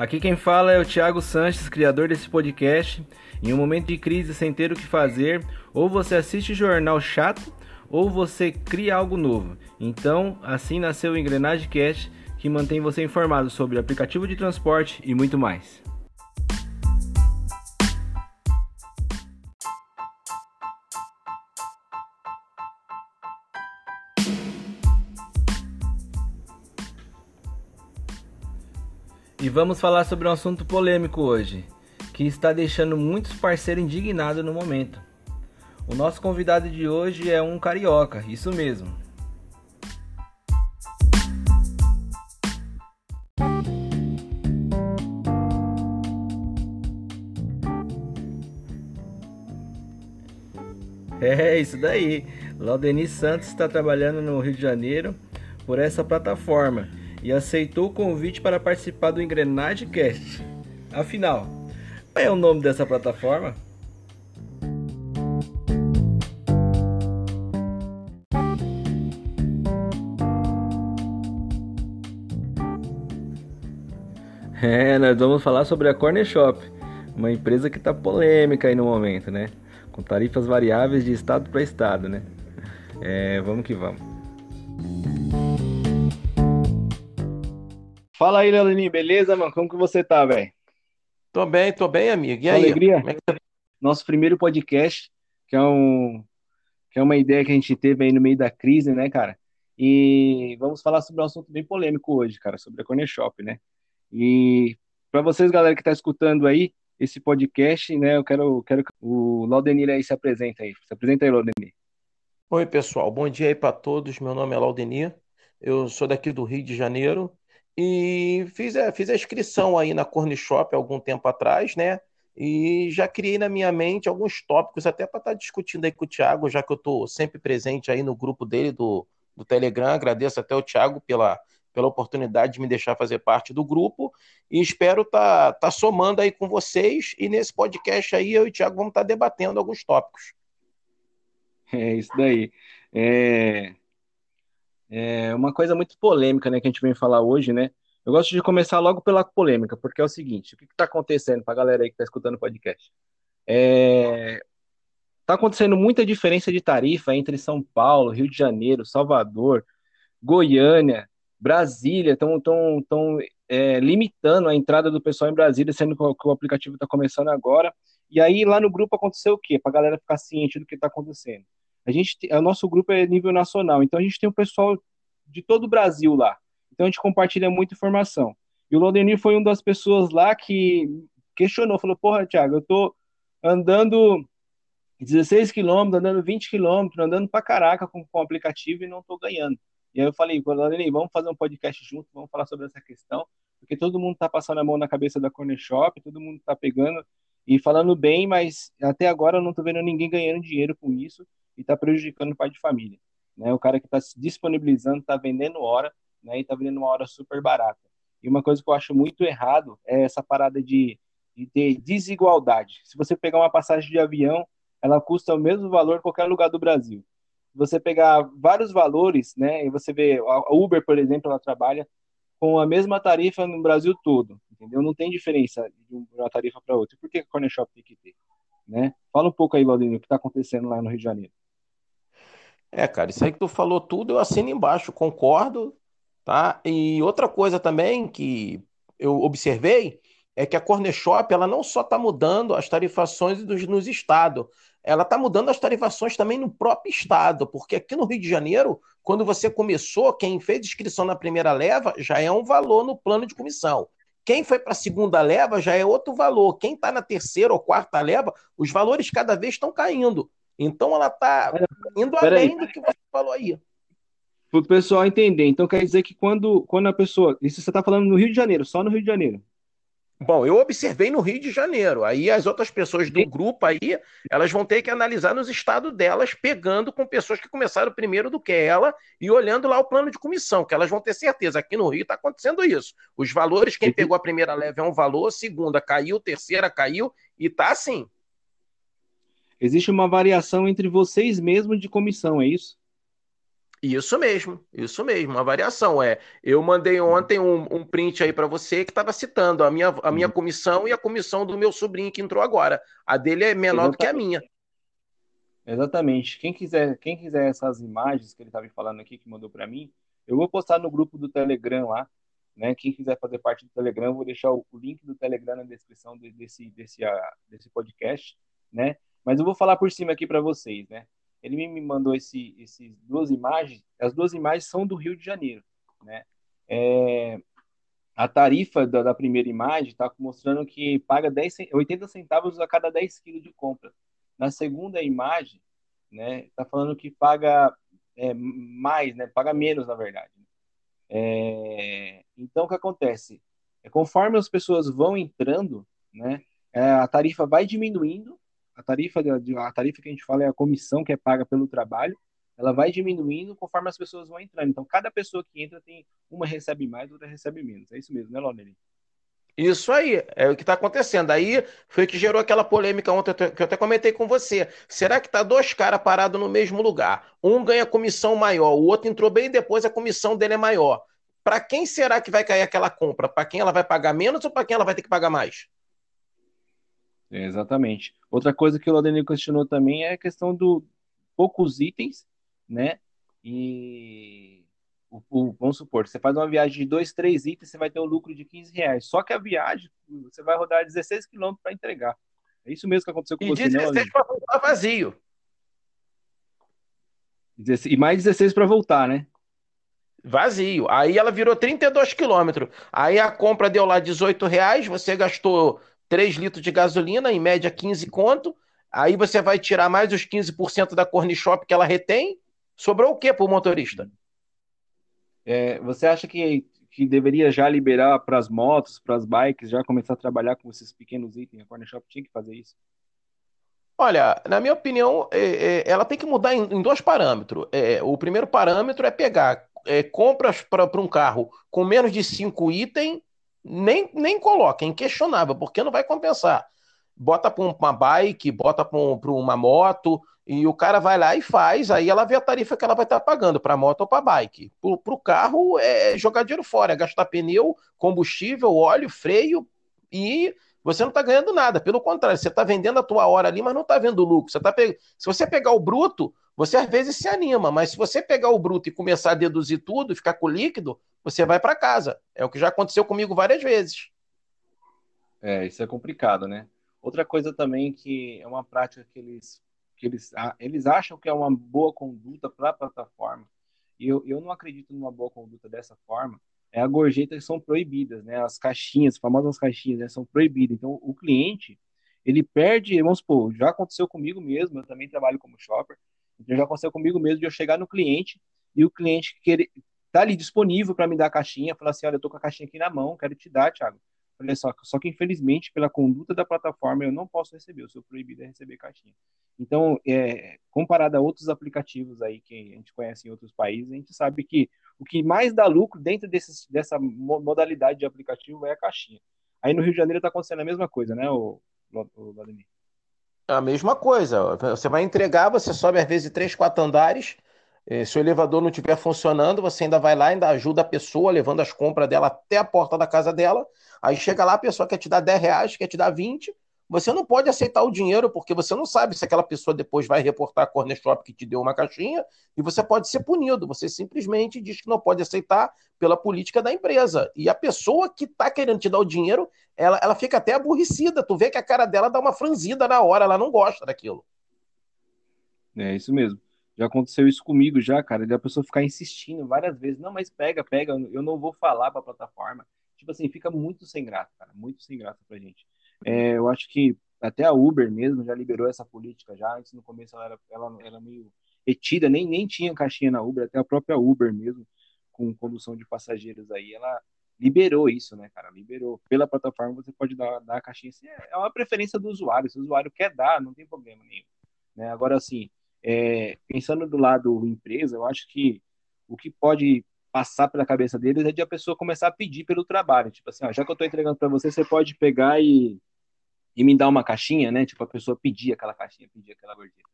Aqui quem fala é o Thiago Sanches, criador desse podcast. Em um momento de crise sem ter o que fazer, ou você assiste jornal chato, ou você cria algo novo. Então, assim nasceu o Engrenagem Cast, que mantém você informado sobre aplicativo de transporte e muito mais. E vamos falar sobre um assunto polêmico hoje, que está deixando muitos parceiros indignados no momento. O nosso convidado de hoje é um carioca, isso mesmo. É isso daí. Laudeni Santos está trabalhando no Rio de Janeiro por essa plataforma e aceitou o convite para participar do Engrenagem Cast. Afinal, qual é o nome dessa plataforma? É, nós vamos falar sobre a Corner Shop, uma empresa que está polêmica aí no momento, né? Com tarifas variáveis de estado para estado, né? É, vamos que vamos. Fala aí, Leoninho, beleza, mano? Como que você tá, velho? Tô bem, tô bem, amigo. E aí? Alegria? É tá? Nosso primeiro podcast, que é um que é uma ideia que a gente teve aí no meio da crise, né, cara? E vamos falar sobre um assunto bem polêmico hoje, cara, sobre a Corner Shop, né? E para vocês, galera que tá escutando aí esse podcast, né, eu quero, quero que o Laudenir aí se apresente aí. Se apresenta aí, Laudenir. Oi, pessoal. Bom dia aí para todos. Meu nome é Laudenir. Eu sou daqui do Rio de Janeiro e fiz a, fiz a inscrição aí na Corner Shop algum tempo atrás, né? E já criei na minha mente alguns tópicos até para estar tá discutindo aí com o Thiago, já que eu estou sempre presente aí no grupo dele do, do Telegram. Agradeço até o Thiago pela, pela oportunidade de me deixar fazer parte do grupo e espero estar tá, tá somando aí com vocês e nesse podcast aí eu e o Thiago vamos estar tá debatendo alguns tópicos. É isso daí. É... é uma coisa muito polêmica, né, que a gente vem falar hoje, né? Eu gosto de começar logo pela polêmica, porque é o seguinte: o que está acontecendo para a galera aí que está escutando o podcast? É... Tá acontecendo muita diferença de tarifa entre São Paulo, Rio de Janeiro, Salvador, Goiânia, Brasília, estão tão, tão, é, limitando a entrada do pessoal em Brasília, sendo que o, que o aplicativo está começando agora. E aí lá no grupo aconteceu o quê? Para a galera ficar ciente do que está acontecendo. A gente, o nosso grupo é nível nacional, então a gente tem o pessoal de todo o Brasil lá. Então a gente compartilha muita informação. E o Lodenir foi uma das pessoas lá que questionou, falou: "Porra, Thiago, eu tô andando 16 quilômetros, andando 20 quilômetros, andando para caraca com, com o aplicativo e não tô ganhando". E aí eu falei: "Lodenir, vamos fazer um podcast junto, vamos falar sobre essa questão, porque todo mundo tá passando a mão na cabeça da Corner Shop, todo mundo tá pegando e falando bem, mas até agora eu não tô vendo ninguém ganhando dinheiro com isso e está prejudicando o pai de família. Né? O cara que está se disponibilizando, está vendendo hora, né? e está vendendo uma hora super barata. E uma coisa que eu acho muito errado é essa parada de, de ter desigualdade. Se você pegar uma passagem de avião, ela custa o mesmo valor em qualquer lugar do Brasil. Você pegar vários valores, né, e você vê a Uber, por exemplo, ela trabalha com a mesma tarifa no Brasil todo, entendeu? Não tem diferença de uma tarifa para outra. Por que a Corner Shop tem que ter? Né? Fala um pouco aí, Valdinho, o que está acontecendo lá no Rio de Janeiro. É, cara, isso aí que tu falou tudo, eu assino embaixo, concordo, tá? E outra coisa também que eu observei é que a Corner Shop, ela não só está mudando as tarifações dos, nos estados, ela está mudando as tarifações também no próprio estado, porque aqui no Rio de Janeiro, quando você começou, quem fez inscrição na primeira leva já é um valor no plano de comissão. Quem foi para a segunda leva já é outro valor. Quem está na terceira ou quarta leva, os valores cada vez estão caindo. Então ela está indo além do que você falou aí. Para o pessoal entender. Então quer dizer que quando, quando a pessoa. Isso você está falando no Rio de Janeiro, só no Rio de Janeiro. Bom, eu observei no Rio de Janeiro. Aí as outras pessoas do grupo aí, elas vão ter que analisar nos estados delas, pegando com pessoas que começaram primeiro do que ela e olhando lá o plano de comissão, que elas vão ter certeza. Aqui no Rio está acontecendo isso. Os valores, quem pegou a primeira leve é um valor, segunda caiu, terceira caiu, e tá assim. Existe uma variação entre vocês mesmos de comissão, é isso? Isso mesmo, isso mesmo, uma variação. É, eu mandei ontem um, um print aí para você que estava citando a minha, a minha uhum. comissão e a comissão do meu sobrinho que entrou agora. A dele é menor Exatamente. do que a minha. Exatamente. Quem quiser, quem quiser essas imagens que ele estava falando aqui, que mandou para mim, eu vou postar no grupo do Telegram lá, né? Quem quiser fazer parte do Telegram, eu vou deixar o, link do Telegram na descrição de, desse, desse, uh, desse podcast, né? Mas eu vou falar por cima aqui para vocês, né? ele me mandou esse, esses duas imagens. As duas imagens são do Rio de Janeiro, né? É, a tarifa da, da primeira imagem está mostrando que paga 10, 80 centavos a cada 10 quilos de compra. Na segunda imagem, né, está falando que paga é, mais, né, paga menos, na verdade. É, então, o que acontece? É, conforme as pessoas vão entrando, né, é, a tarifa vai diminuindo a tarifa, a tarifa que a gente fala é a comissão que é paga pelo trabalho, ela vai diminuindo conforme as pessoas vão entrando. Então, cada pessoa que entra tem uma recebe mais, outra recebe menos. É isso mesmo, né, Lonely? Isso aí, é o que está acontecendo. Aí foi o que gerou aquela polêmica ontem que eu até comentei com você. Será que tá dois caras parados no mesmo lugar? Um ganha comissão maior, o outro entrou bem depois, a comissão dele é maior. Para quem será que vai cair aquela compra? Para quem ela vai pagar menos ou para quem ela vai ter que pagar mais? É, exatamente. Outra coisa que o Ladenil questionou também é a questão do poucos itens, né? E o, o, vamos supor, você faz uma viagem de dois, três itens, você vai ter um lucro de 15 reais. Só que a viagem, você vai rodar 16 quilômetros para entregar. É isso mesmo que aconteceu com e você, 16 né? para voltar vazio. E mais 16 para voltar, né? Vazio. Aí ela virou 32 quilômetros. Aí a compra deu lá 18 reais, você gastou 3 litros de gasolina, em média 15 conto. Aí você vai tirar mais os 15% da Cornishop que ela retém. Sobrou o que para o motorista? É, você acha que, que deveria já liberar para as motos, para as bikes, já começar a trabalhar com esses pequenos itens? A Cornishop tinha que fazer isso? Olha, na minha opinião, é, é, ela tem que mudar em, em dois parâmetros. É, o primeiro parâmetro é pegar é, compras para um carro com menos de cinco itens nem, nem coloca, é inquestionável, porque não vai compensar. Bota para uma bike, bota para um, uma moto, e o cara vai lá e faz, aí ela vê a tarifa que ela vai estar pagando para moto ou para bike. Para o carro é jogar dinheiro fora, é gastar pneu, combustível, óleo, freio e você não está ganhando nada. Pelo contrário, você está vendendo a tua hora ali, mas não está vendo lucro. Você tá pe... Se você pegar o bruto, você às vezes se anima, mas se você pegar o bruto e começar a deduzir tudo, ficar com o líquido, você vai para casa. É o que já aconteceu comigo várias vezes. É, isso é complicado, né? Outra coisa também que é uma prática que eles, que eles, eles acham que é uma boa conduta para a plataforma, e eu, eu não acredito numa boa conduta dessa forma, é a gorjeta que são proibidas, né? As caixinhas, as famosas caixinhas, né? São proibidas. Então, o cliente, ele perde, vamos supor, já aconteceu comigo mesmo, eu também trabalho como shopper, então já aconteceu comigo mesmo de eu chegar no cliente e o cliente querer, tá ali disponível para me dar a caixinha, falar assim, olha, eu tô com a caixinha aqui na mão, quero te dar, Thiago. Olha só, só que infelizmente, pela conduta da plataforma, eu não posso receber, eu sou proibido de receber caixinha. Então, é, comparado a outros aplicativos aí que a gente conhece em outros países, a gente sabe que o que mais dá lucro dentro desses, dessa modalidade de aplicativo é a caixinha. Aí no Rio de Janeiro está acontecendo a mesma coisa, né, o, o Vladimir? A mesma coisa. Você vai entregar, você sobe às vezes três, quatro andares, se o elevador não estiver funcionando, você ainda vai lá, ainda ajuda a pessoa, levando as compras dela até a porta da casa dela. Aí chega lá, a pessoa quer te dar 10 reais, quer te dar 20. Você não pode aceitar o dinheiro, porque você não sabe se aquela pessoa depois vai reportar a Corner Shop que te deu uma caixinha, e você pode ser punido. Você simplesmente diz que não pode aceitar pela política da empresa. E a pessoa que está querendo te dar o dinheiro, ela, ela fica até aborrecida. Tu vê que a cara dela dá uma franzida na hora, ela não gosta daquilo. É isso mesmo. Já aconteceu isso comigo já, cara, de a pessoa ficar insistindo várias vezes. Não, mas pega, pega, eu não vou falar para a plataforma. Tipo assim, fica muito sem graça, cara, muito sem graça pra gente. É, eu acho que até a Uber mesmo já liberou essa política já. Antes, no começo, ela era, ela era meio retida, nem, nem tinha caixinha na Uber, até a própria Uber mesmo, com condução de passageiros aí, ela liberou isso, né, cara? Liberou. Pela plataforma você pode dar, dar a caixinha. Assim, é uma preferência do usuário. Se o usuário quer dar, não tem problema nenhum. Né? Agora, assim, é, pensando do lado empresa, eu acho que o que pode passar pela cabeça deles é de a pessoa começar a pedir pelo trabalho. Tipo assim, ó, já que eu estou entregando para você, você pode pegar e, e me dar uma caixinha, né? Tipo, a pessoa pedir aquela caixinha, pedir aquela gorjeta.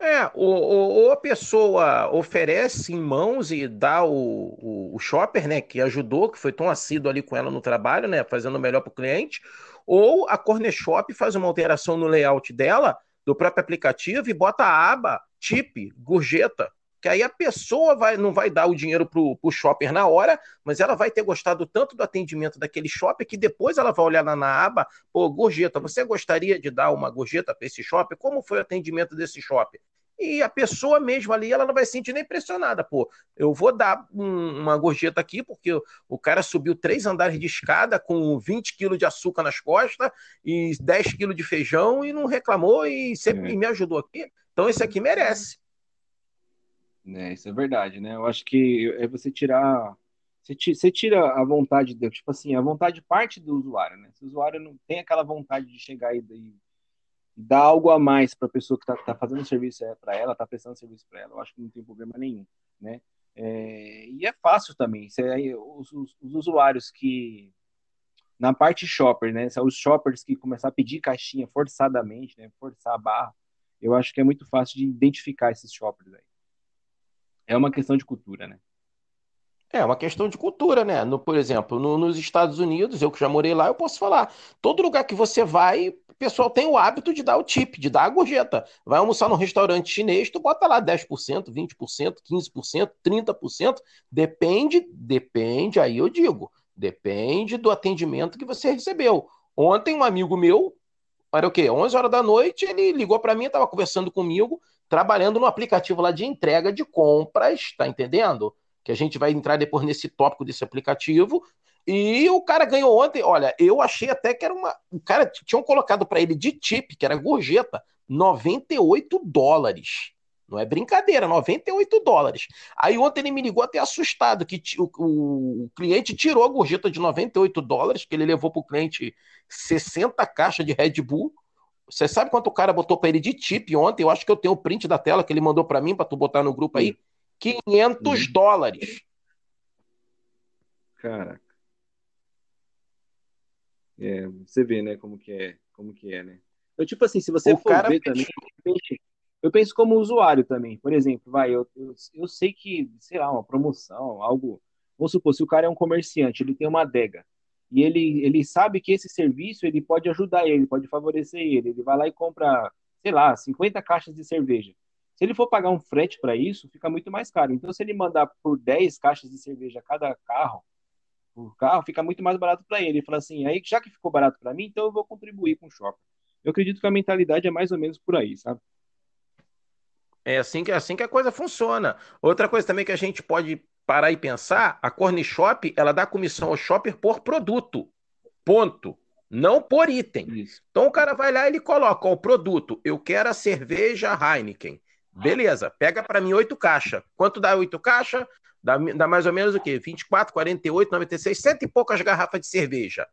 É, ou, ou, a pessoa oferece em mãos e dá o, o, o, shopper, né, que ajudou, que foi tão assíduo ali com ela no trabalho, né, fazendo o melhor para o cliente, ou a Corner Shop faz uma alteração no layout dela, do próprio aplicativo, e bota a aba tip, gorjeta, que aí a pessoa vai, não vai dar o dinheiro para o shopper na hora, mas ela vai ter gostado tanto do atendimento daquele shopper que depois ela vai olhar lá na aba, pô, gorjeta, você gostaria de dar uma gorjeta para esse shopper? Como foi o atendimento desse shopper? E a pessoa mesmo ali, ela não vai se sentir nem pressionada, pô. Eu vou dar um, uma gorjeta aqui, porque o cara subiu três andares de escada com 20 quilos de açúcar nas costas e 10 quilos de feijão e não reclamou e sempre é. me ajudou aqui. Então esse aqui merece. É, isso é verdade, né? Eu acho que é você tirar. Você tira a vontade, de, tipo assim, a vontade parte do usuário, né? Se o usuário não tem aquela vontade de chegar e dar algo a mais para a pessoa que está tá fazendo serviço é, para ela, está prestando serviço para ela, eu acho que não tem problema nenhum, né? É, e é fácil também. Cê, os, os, os, usuários que na parte shopper, né? Os shoppers que começar a pedir caixinha forçadamente, né? Forçar a barra. Eu acho que é muito fácil de identificar esses shoppers aí. É uma questão de cultura, né? É uma questão de cultura, né? No, por exemplo, no, nos Estados Unidos, eu que já morei lá, eu posso falar. Todo lugar que você vai, o pessoal tem o hábito de dar o tip, de dar a gorjeta. Vai almoçar num restaurante chinês, tu bota lá 10%, 20%, 15%, 30%. Depende, depende, aí eu digo, depende do atendimento que você recebeu. Ontem, um amigo meu, era o quê? 11 horas da noite, ele ligou para mim, estava conversando comigo, trabalhando no aplicativo lá de entrega de compras, tá entendendo? Que a gente vai entrar depois nesse tópico desse aplicativo. E o cara ganhou ontem. Olha, eu achei até que era uma. O cara tinham colocado para ele de tip, que era gorjeta, 98 dólares. Não é brincadeira, 98 dólares. Aí ontem ele me ligou até assustado que o, o, o cliente tirou a gorjeta de 98 dólares, que ele levou para o cliente 60 caixas de Red Bull. Você sabe quanto o cara botou para ele de tip ontem? Eu acho que eu tenho o print da tela que ele mandou para mim, para tu botar no grupo aí. 500 dólares. Caraca. É, você vê, né, como que é, como que é, né? Eu, tipo assim, se você o for ver também, eu penso como usuário também. Por exemplo, vai, eu, eu, eu sei que, sei lá, uma promoção, algo. Vamos supor, se o cara é um comerciante, ele tem uma adega e ele, ele sabe que esse serviço ele pode ajudar ele, pode favorecer ele. Ele vai lá e compra, sei lá, 50 caixas de cerveja. Se ele for pagar um frete para isso, fica muito mais caro. Então, se ele mandar por 10 caixas de cerveja cada carro, por carro, fica muito mais barato para ele. Ele fala assim, aí já que ficou barato para mim, então eu vou contribuir com o shopping. Eu acredito que a mentalidade é mais ou menos por aí, sabe? É assim que, é assim que a coisa funciona. Outra coisa também que a gente pode parar e pensar, a Corn Shop, ela dá comissão ao shopper por produto. Ponto. Não por item. Isso. Então o cara vai lá e ele coloca o produto. Eu quero a cerveja Heineken. Beleza, pega para mim oito caixas. Quanto dá oito caixas? Dá, dá, mais ou menos o quê? 24, 48, 96, cento e poucas garrafas de cerveja.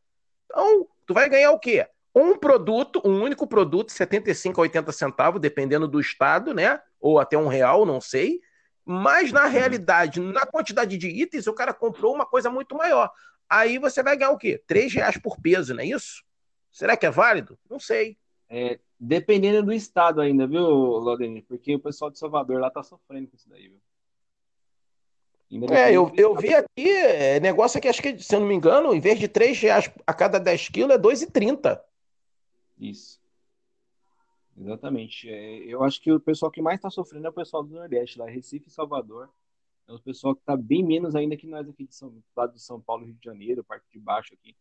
Então, tu vai ganhar o quê? Um produto, um único produto, 75 a 80 centavos, dependendo do estado, né? Ou até um real, não sei. Mas na uhum. realidade, na quantidade de itens, o cara comprou uma coisa muito maior. Aí você vai ganhar o quê? Três reais por peso, não é isso? Será que é válido? Não sei. É, dependendo do estado ainda, viu, Laudenir? Porque o pessoal de Salvador lá tá sofrendo com isso daí, viu? É, eu, eu vi aqui, é, negócio aqui, acho que, se eu não me engano, em vez de 3 reais a cada 10 quilos, é 2,30. Isso. Exatamente. É, eu acho que o pessoal que mais está sofrendo é o pessoal do Nordeste, lá, Recife e Salvador. É o pessoal que está bem menos ainda que nós aqui de São, lado de São Paulo, Rio de Janeiro, parte de baixo aqui.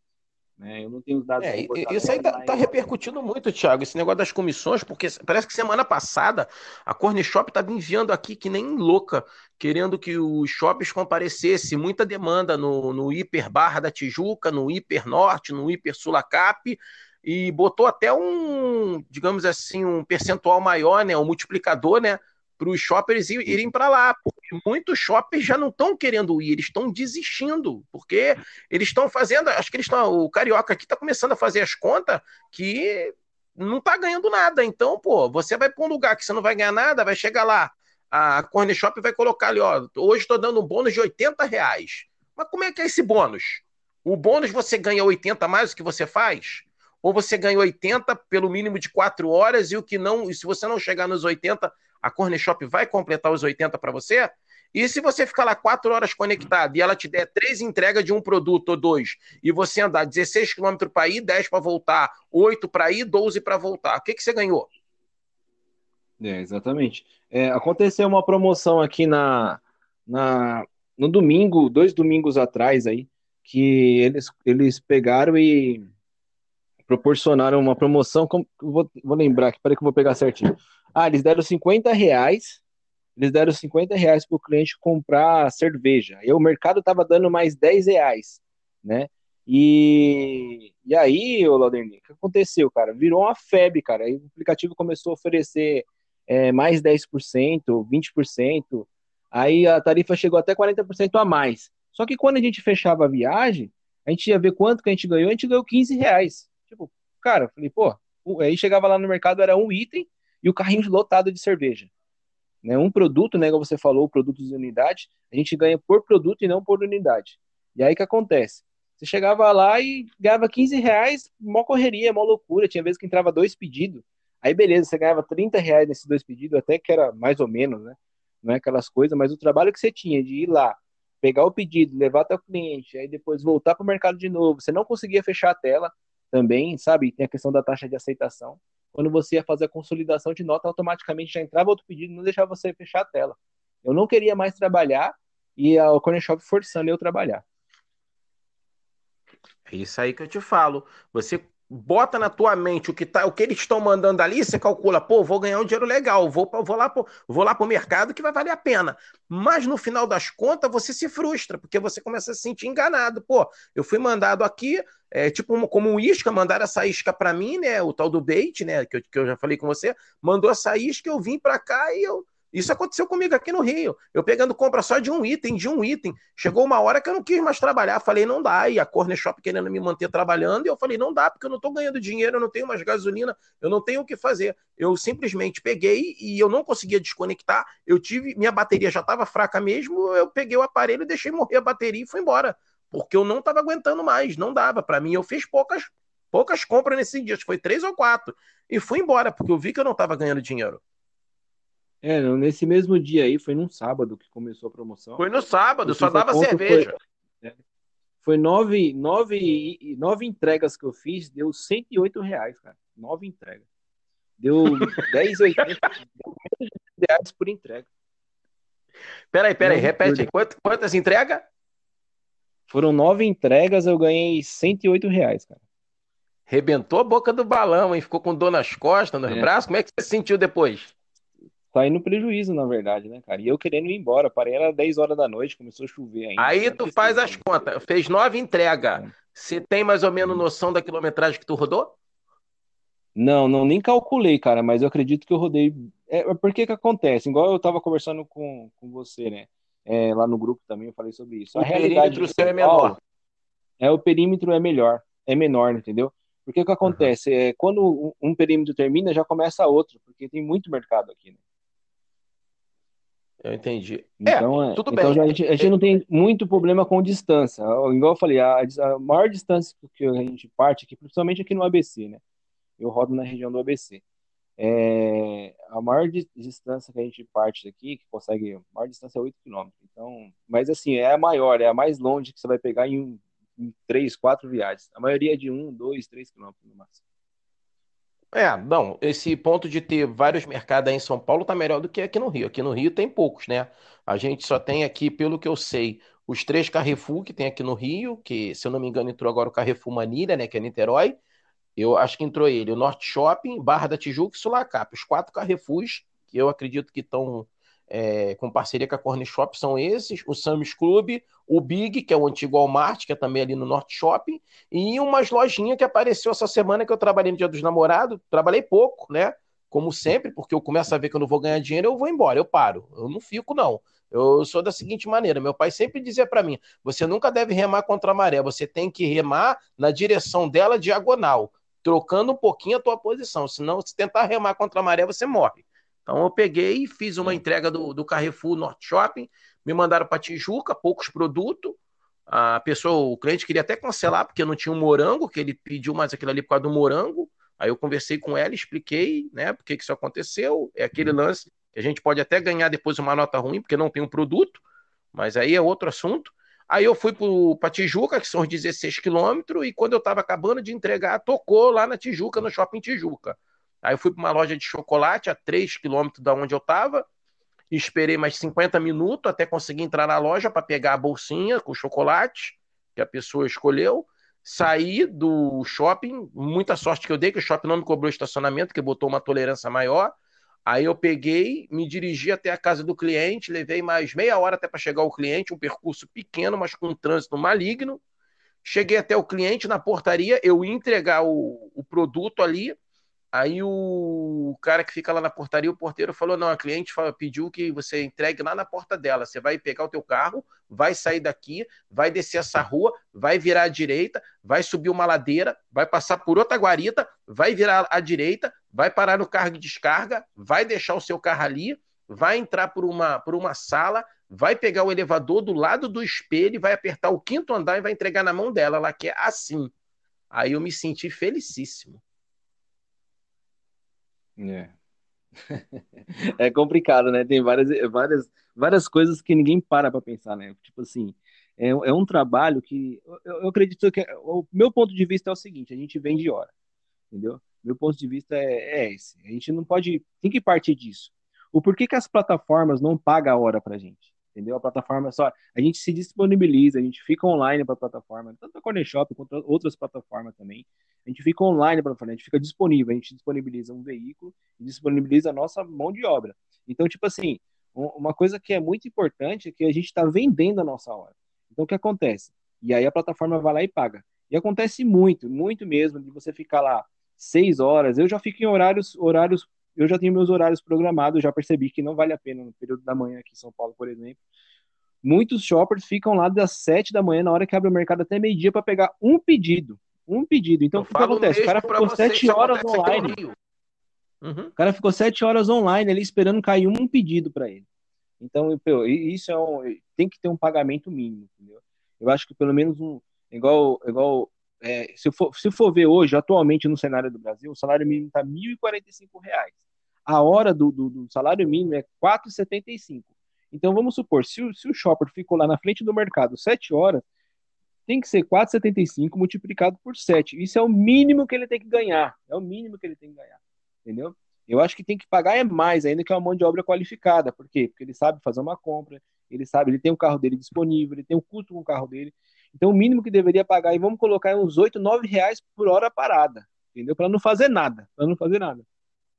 Né? Eu não tenho os dados. É, isso aí está tá repercutindo muito, Thiago, esse negócio das comissões, porque parece que semana passada a Corner Shop estava enviando aqui que nem louca, querendo que os shoppings comparecessem, muita demanda no, no Hiper Barra da Tijuca, no Hiper Norte, no Hiper Sulacap, e botou até um, digamos assim, um percentual maior, né, um multiplicador, né, para os shoppers irem para lá, porque muitos shoppers já não estão querendo ir, eles estão desistindo, porque eles estão fazendo, acho que eles estão, o carioca aqui está começando a fazer as contas que não está ganhando nada, então, pô, você vai para um lugar que você não vai ganhar nada, vai chegar lá, a Corner Shop vai colocar ali, ó, hoje estou dando um bônus de 80 reais, mas como é que é esse bônus? O bônus você ganha 80 mais do que você faz? ou você ganha 80 pelo mínimo de 4 horas, e o que não, e se você não chegar nos 80, a Corner Shop vai completar os 80 para você? E se você ficar lá quatro horas conectado e ela te der três entregas de um produto ou dois, e você andar 16 quilômetros para ir, 10 para voltar, 8 para ir, 12 para voltar, o que, que você ganhou? É, exatamente. É, aconteceu uma promoção aqui na, na, no domingo, dois domingos atrás aí, que eles, eles pegaram e proporcionaram uma promoção, como, vou, vou lembrar aqui, peraí que eu vou pegar certinho. Ah, eles deram 50 reais eles deram 50 reais para o cliente comprar cerveja. E o mercado estava dando mais 10 reais, né? E, e aí, o Lauderni, o que aconteceu, cara? Virou uma febre, cara. Aí o aplicativo começou a oferecer é, mais 10%, 20%. Aí a tarifa chegou até 40% a mais. Só que quando a gente fechava a viagem, a gente ia ver quanto que a gente ganhou, a gente ganhou 15 reais. Tipo, cara, eu falei, pô, aí chegava lá no mercado, era um item e o carrinho lotado de cerveja. Né? Um produto, né, como você falou, produtos de unidade, a gente ganha por produto e não por unidade. E aí que acontece? Você chegava lá e ganhava 15 reais, mó correria, mó loucura. Tinha vezes que entrava dois pedidos. Aí beleza, você ganhava 30 reais nesses dois pedidos, até que era mais ou menos, né? Não é aquelas coisas, mas o trabalho que você tinha de ir lá, pegar o pedido, levar até o cliente, aí depois voltar para o mercado de novo, você não conseguia fechar a tela também, sabe? Tem a questão da taxa de aceitação quando você ia fazer a consolidação de nota, automaticamente já entrava outro pedido não deixava você fechar a tela. Eu não queria mais trabalhar e a Corner Shop forçando eu trabalhar. É isso aí que eu te falo. Você bota na tua mente o que, tá, o que eles estão mandando ali, você calcula, pô, vou ganhar um dinheiro legal, vou, vou lá pro, vou lá pro mercado que vai valer a pena. Mas no final das contas, você se frustra, porque você começa a se sentir enganado. Pô, eu fui mandado aqui, é, tipo como um isca, mandaram essa isca para mim, né? O tal do bait, né? Que eu, que eu já falei com você, mandou essa isca, eu vim para cá e eu isso aconteceu comigo aqui no Rio. Eu pegando compra só de um item, de um item. Chegou uma hora que eu não quis mais trabalhar. Falei, não dá. E a Corner Shop querendo me manter trabalhando. E eu falei, não dá, porque eu não estou ganhando dinheiro, eu não tenho mais gasolina, eu não tenho o que fazer. Eu simplesmente peguei e eu não conseguia desconectar. Eu tive, minha bateria já estava fraca mesmo. Eu peguei o aparelho, deixei morrer a bateria e fui embora. Porque eu não estava aguentando mais, não dava. Para mim, eu fiz poucas, poucas compras nesse dia. Foi três ou quatro. E fui embora, porque eu vi que eu não estava ganhando dinheiro. É, nesse mesmo dia aí, foi num sábado que começou a promoção. Foi no sábado, só dava cerveja. Foi, é, foi nove, nove, nove entregas que eu fiz, deu 108 reais, cara. Nove entregas. Deu 10,80 reais por entrega. Peraí, peraí, repete aí. Quantas, quantas entregas? Foram nove entregas, eu ganhei 108 reais, cara. Rebentou a boca do balão, hein? Ficou com dor nas costas, nos é. braços. Como é que você se sentiu depois? Saí no prejuízo, na verdade, né, cara? E eu querendo ir embora, parei era 10 horas da noite, começou a chover ainda. Aí tu faz as contas, fez nove entregas. É. Você tem mais ou menos noção da quilometragem que tu rodou? Não, não, nem calculei, cara, mas eu acredito que eu rodei. É, é porque que acontece? Igual eu tava conversando com, com você, né? É, lá no grupo também eu falei sobre isso. O a perímetro seu é menor. É, o perímetro é melhor, é menor, entendeu? Porque o que acontece? Uhum. É, quando um perímetro termina, já começa outro, porque tem muito mercado aqui, né? Eu entendi. Então, é, tudo então bem. a, gente, a gente não tem muito problema com distância. Igual eu falei, a, a, maior distância que a gente parte aqui, principalmente aqui no ABC, né? Eu rodo na região do ABC. É, a maior distância que a gente parte aqui, que consegue, a maior distância é 8 km. Então, mas assim, é a maior, é a mais longe que você vai pegar em, em 3, 4 viagens. A maioria é de 1, 2, 3 km no máximo. É, não, esse ponto de ter vários mercados aí em São Paulo tá melhor do que aqui no Rio. Aqui no Rio tem poucos, né? A gente só tem aqui, pelo que eu sei, os três Carrefour que tem aqui no Rio, que, se eu não me engano, entrou agora o Carrefour Manilha, né, que é Niterói. Eu acho que entrou ele, o Norte Shopping, Barra da Tijuca e Sulacap. Os quatro Carrefours, que eu acredito que estão é, com parceria com a Corner Shop são esses, o Sam's Club, o Big, que é o antigo Walmart, que é também ali no Norte Shopping, e umas lojinhas que apareceu essa semana que eu trabalhei no Dia dos Namorados, trabalhei pouco, né? Como sempre, porque eu começo a ver que eu não vou ganhar dinheiro, eu vou embora, eu paro, eu não fico não. Eu sou da seguinte maneira, meu pai sempre dizia para mim, você nunca deve remar contra a maré, você tem que remar na direção dela diagonal, trocando um pouquinho a tua posição, senão se tentar remar contra a maré, você morre. Então eu peguei e fiz uma entrega do, do Carrefour Norte Shopping, me mandaram para Tijuca, poucos produtos. A pessoa, o cliente queria até cancelar porque não tinha um morango, que ele pediu mais aquilo ali por causa do morango. Aí eu conversei com ela, expliquei, né, por que isso aconteceu. É aquele lance que a gente pode até ganhar depois uma nota ruim, porque não tem um produto, mas aí é outro assunto. Aí eu fui para Tijuca, que são os 16 quilômetros, e quando eu estava acabando de entregar, tocou lá na Tijuca, no shopping Tijuca. Aí eu fui para uma loja de chocolate a 3 quilômetros da onde eu estava, esperei mais 50 minutos até conseguir entrar na loja para pegar a bolsinha com chocolate que a pessoa escolheu. Saí do shopping, muita sorte que eu dei, que o shopping não me cobrou estacionamento, que botou uma tolerância maior. Aí eu peguei, me dirigi até a casa do cliente, levei mais meia hora até para chegar ao cliente, um percurso pequeno, mas com um trânsito maligno. Cheguei até o cliente na portaria, eu ia entregar o, o produto ali, Aí o cara que fica lá na portaria, o porteiro falou: não, a cliente pediu que você entregue lá na porta dela. Você vai pegar o teu carro, vai sair daqui, vai descer essa rua, vai virar à direita, vai subir uma ladeira, vai passar por outra guarita, vai virar à direita, vai parar no carro de descarga, vai deixar o seu carro ali, vai entrar por uma, por uma sala, vai pegar o elevador do lado do espelho, vai apertar o quinto andar e vai entregar na mão dela. Ela quer assim. Aí eu me senti felicíssimo. É. é complicado, né? Tem várias, várias, várias coisas que ninguém para para pensar, né? Tipo assim, é, é um trabalho que eu, eu, acredito que o meu ponto de vista é o seguinte: a gente vende hora, entendeu? Meu ponto de vista é, é esse. A gente não pode, tem que partir disso. O porquê que as plataformas não pagam a hora para gente? Entendeu? A plataforma é só. A gente se disponibiliza, a gente fica online para a plataforma, tanto a Corner Shop quanto outras plataformas também. A gente fica online para a gente fica disponível, a gente disponibiliza um veículo e disponibiliza a nossa mão de obra. Então, tipo assim, uma coisa que é muito importante é que a gente está vendendo a nossa hora. Então, o que acontece? E aí a plataforma vai lá e paga. E acontece muito, muito mesmo, de você ficar lá seis horas. Eu já fico em horários, horários eu já tenho meus horários programados, já percebi que não vale a pena no período da manhã aqui em São Paulo, por exemplo. Muitos shoppers ficam lá das sete da manhã, na hora que abre o mercado, até meio-dia, para pegar um pedido. Um pedido. Então, eu o que, acontece? O cara ficou sete horas online. Uhum. O cara ficou sete horas online ali esperando cair um pedido para ele. Então, isso é um, tem que ter um pagamento mínimo, entendeu? Eu acho que pelo menos um. Igual, igual é, se, for, se for ver hoje, atualmente no cenário do Brasil, o salário mínimo está R$ 1.045. A hora do, do, do salário mínimo é R$ 4,75. Então vamos supor, se o, se o shopper ficou lá na frente do mercado 7 horas, tem que ser 4,75 multiplicado por 7. Isso é o mínimo que ele tem que ganhar. É o mínimo que ele tem que ganhar. Entendeu? Eu acho que tem que pagar é mais ainda que é uma mão de obra qualificada. Por quê? Porque ele sabe fazer uma compra, ele sabe, ele tem o carro dele disponível, ele tem o custo com o carro dele. Então, o mínimo que deveria pagar, e vamos colocar uns 8, 9 reais por hora parada, entendeu? Para não fazer nada, para não fazer nada.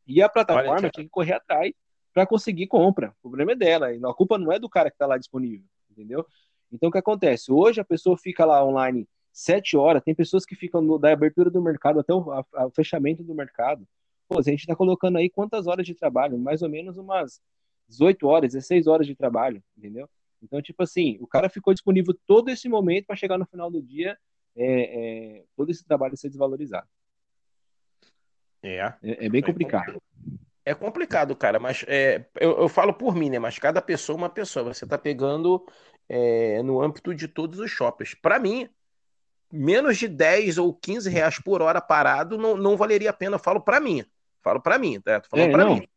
E a plataforma Olha, tinha que correr atrás para conseguir compra. O problema é dela, a culpa não é do cara que está lá disponível, entendeu? Então, o que acontece? Hoje a pessoa fica lá online sete horas, tem pessoas que ficam no, da abertura do mercado até o, a, a, o fechamento do mercado. Pô, a gente está colocando aí quantas horas de trabalho? Mais ou menos umas 18 horas, 16 horas de trabalho, entendeu? Então, tipo assim, o cara ficou disponível todo esse momento para chegar no final do dia, é, é, todo esse trabalho ser desvalorizado. É. É, é bem complicado. É complicado, cara, mas é, eu, eu, falo por mim, né? Mas cada pessoa é uma pessoa. Você tá pegando é, no âmbito de todos os shoppers. Para mim, menos de 10 ou 15 reais por hora parado não, não valeria a pena. Eu falo para mim. Falo para mim, tá? Tô falando é, pra não. mim.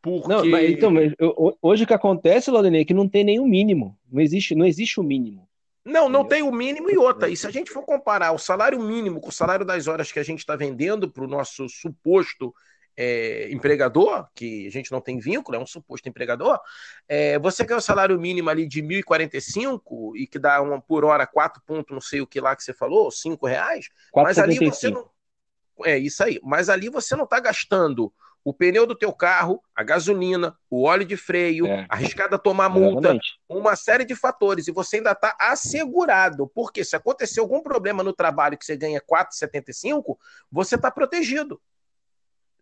Porque... Não, mas, então, mas, eu, hoje o que acontece, Laudenei, é que não tem nenhum mínimo. Não existe, não existe o mínimo. Não, não tem o mínimo e outra. E se a gente for comparar o salário mínimo com o salário das horas que a gente está vendendo para o nosso suposto é, empregador, que a gente não tem vínculo, é um suposto empregador, é, você quer o salário mínimo ali de 1.045 e que dá uma, por hora 4 pontos, não sei o que lá que você falou, 5 reais, 4, mas ali você não. É isso aí, mas ali você não está gastando o pneu do teu carro, a gasolina, o óleo de freio, é. arriscada a tomar multa, Exatamente. uma série de fatores, e você ainda está assegurado, porque se acontecer algum problema no trabalho que você ganha 4,75, você está protegido.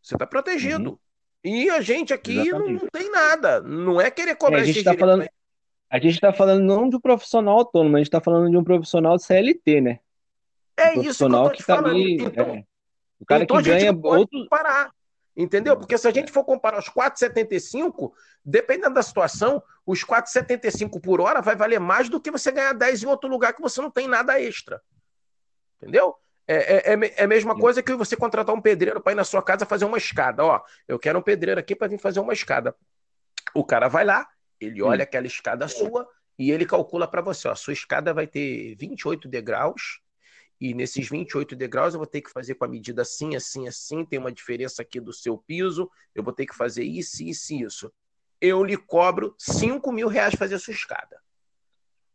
Você está protegido. Uhum. E a gente aqui não, não, tem nada. Não é querer cobrar é, a gente está falando A gente está falando não de um profissional autônomo, a gente está falando de um profissional de CLT, né? É um isso que eu tô que tá falando. Ali, então, é. O cara então que ganha outro... parar. Entendeu? Porque se a gente for comparar os 4,75, dependendo da situação, os 4,75 por hora vai valer mais do que você ganhar 10 em outro lugar que você não tem nada extra. Entendeu? É, é, é, é a mesma coisa que você contratar um pedreiro para ir na sua casa fazer uma escada. Ó, eu quero um pedreiro aqui para vir fazer uma escada. O cara vai lá, ele olha aquela escada sua e ele calcula para você: ó, a sua escada vai ter 28 degraus. E nesses 28 degraus eu vou ter que fazer com a medida assim, assim, assim. Tem uma diferença aqui do seu piso. Eu vou ter que fazer isso, isso, isso. Eu lhe cobro 5 mil reais fazer a sua escada.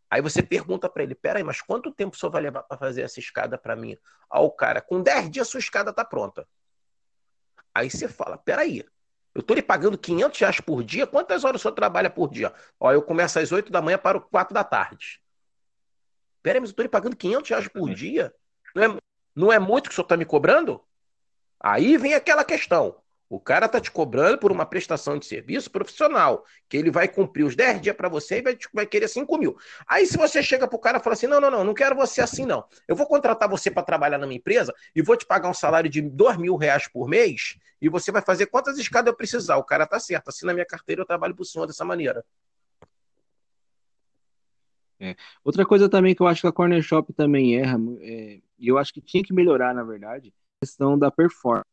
Aí você pergunta para ele: peraí, mas quanto tempo o senhor vai levar para fazer essa escada para mim? Ah, o cara, com 10 dias sua escada tá pronta. Aí você fala: peraí, eu tô lhe pagando 500 reais por dia, quantas horas o senhor trabalha por dia? Ó, eu começo às 8 da manhã para o 4 da tarde. Peraí, mas eu tô lhe pagando 500 reais por dia? Não é, não é muito que o senhor tá me cobrando? Aí vem aquela questão. O cara tá te cobrando por uma prestação de serviço profissional, que ele vai cumprir os 10 dias para você e vai, vai querer 5 mil. Aí se você chega pro cara e fala assim, não, não, não, não quero você assim não. Eu vou contratar você para trabalhar na minha empresa e vou te pagar um salário de 2 mil reais por mês e você vai fazer quantas escadas eu precisar. O cara tá certo, assim na minha carteira eu trabalho pro senhor dessa maneira. É. Outra coisa também que eu acho que a Corner Shop também erra, é, e eu acho que tinha que melhorar, na verdade, a questão da performance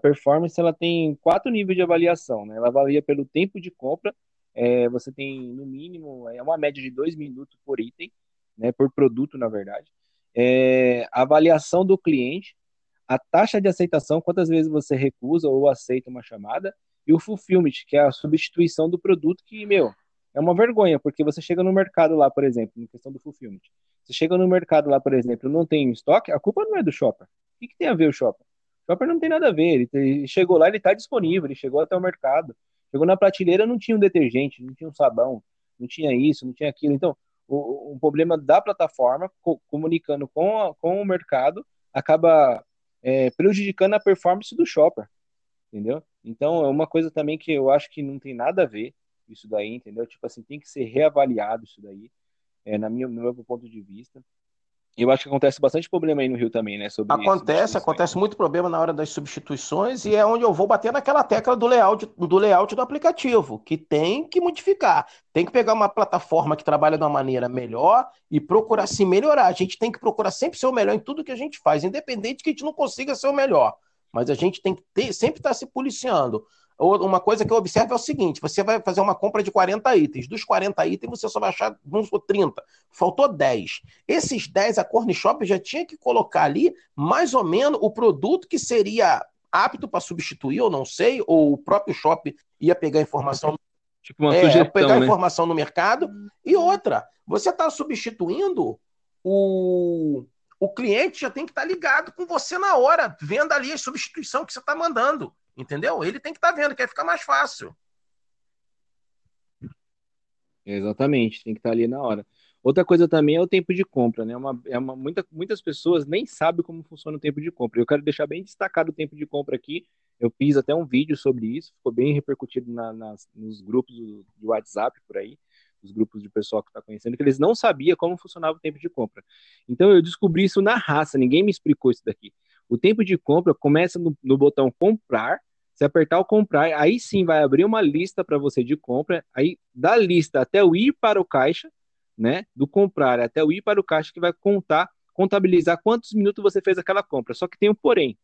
performance ela tem quatro níveis de avaliação, né? Ela avalia pelo tempo de compra, é, você tem no mínimo é uma média de dois minutos por item, né? Por produto, na verdade. É, a avaliação do cliente, a taxa de aceitação, quantas vezes você recusa ou aceita uma chamada, e o fulfillment, que é a substituição do produto, que, meu, é uma vergonha, porque você chega no mercado lá, por exemplo, em questão do fulfillment. Você chega no mercado lá, por exemplo, não tem estoque, a culpa não é do shopper. O que, que tem a ver o shopper? Shopper não tem nada a ver. Ele chegou lá, ele está disponível, ele chegou até o mercado. Chegou na prateleira, não tinha um detergente, não tinha um sabão, não tinha isso, não tinha aquilo. Então, o, o problema da plataforma, co comunicando com, a, com o mercado, acaba é, prejudicando a performance do shopper, entendeu? Então, é uma coisa também que eu acho que não tem nada a ver isso daí, entendeu? Tipo assim, tem que ser reavaliado isso daí, é, na minha, no meu ponto de vista. Eu acho que acontece bastante problema aí no Rio também, né? Sobre acontece, acontece muito problema na hora das substituições e é onde eu vou bater naquela tecla do layout, do layout do aplicativo, que tem que modificar. Tem que pegar uma plataforma que trabalha de uma maneira melhor e procurar se melhorar. A gente tem que procurar sempre ser o melhor em tudo que a gente faz, independente que a gente não consiga ser o melhor. Mas a gente tem que ter, sempre estar tá se policiando. Uma coisa que eu observo é o seguinte: você vai fazer uma compra de 40 itens. Dos 40 itens, você só vai achar, supor, 30. Faltou 10. Esses 10, a Corner Shop já tinha que colocar ali mais ou menos o produto que seria apto para substituir, ou não sei, ou o próprio shop ia pegar informação. Tipo uma é, sugestão, pegar né? informação no mercado. E outra, você está substituindo o, o cliente já tem que estar tá ligado com você na hora, vendo ali a substituição que você está mandando. Entendeu? Ele tem que estar tá vendo, que aí fica mais fácil. Exatamente, tem que estar tá ali na hora. Outra coisa também é o tempo de compra, né? Uma, é uma, muita, muitas pessoas nem sabem como funciona o tempo de compra. Eu quero deixar bem destacado o tempo de compra aqui. Eu fiz até um vídeo sobre isso, ficou bem repercutido na, nas, nos grupos do, de WhatsApp por aí, os grupos de pessoal que está conhecendo, que eles não sabiam como funcionava o tempo de compra. Então eu descobri isso na raça, ninguém me explicou isso daqui. O tempo de compra começa no, no botão comprar. Se apertar o comprar, aí sim vai abrir uma lista para você de compra. Aí da lista até o ir para o caixa, né? Do comprar até o ir para o caixa que vai contar, contabilizar quantos minutos você fez aquela compra. Só que tem um porém.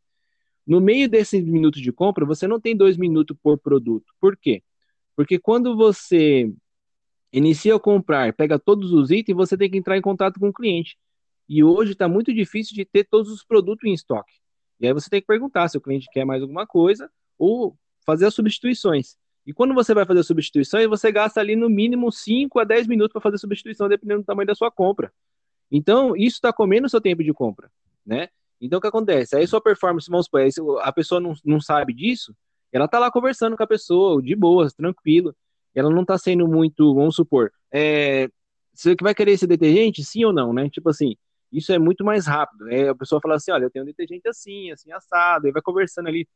No meio desses minutos de compra, você não tem dois minutos por produto. Por quê? Porque quando você inicia a comprar, pega todos os itens, você tem que entrar em contato com o cliente. E hoje está muito difícil de ter todos os produtos em estoque. E aí você tem que perguntar se o cliente quer mais alguma coisa ou fazer as substituições. E quando você vai fazer a substituição, você gasta ali no mínimo 5 a 10 minutos para fazer a substituição, dependendo do tamanho da sua compra. Então, isso está comendo o seu tempo de compra, né? Então, o que acontece? Aí sua performance, vamos supor, a pessoa não, não sabe disso, ela está lá conversando com a pessoa, de boas, tranquilo. Ela não está sendo muito, vamos supor, é, você vai querer esse detergente, sim ou não, né? Tipo assim, isso é muito mais rápido. É, a pessoa fala assim, olha, eu tenho um detergente assim, assim, assado, e vai conversando ali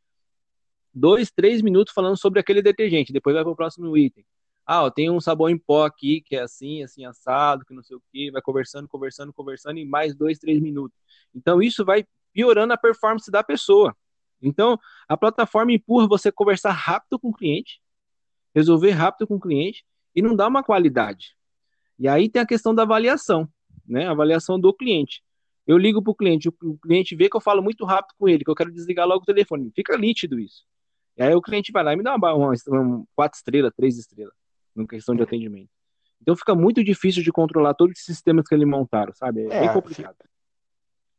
dois, três minutos falando sobre aquele detergente, depois vai para o próximo item. Ah, eu tenho um sabão em pó aqui, que é assim, assim, assado, que não sei o que, vai conversando, conversando, conversando, e mais dois, três minutos. Então, isso vai piorando a performance da pessoa. Então, a plataforma empurra você a conversar rápido com o cliente, resolver rápido com o cliente, e não dá uma qualidade. E aí tem a questão da avaliação né? Avaliação do cliente. Eu ligo para o cliente, o cliente vê que eu falo muito rápido com ele, que eu quero desligar logo o telefone. Fica nítido isso. E aí o cliente vai lá e me dá uma, uma, uma quatro estrelas, três estrelas, na questão de atendimento. Então fica muito difícil de controlar todos os sistemas que eles montaram, sabe? É, é bem complicado.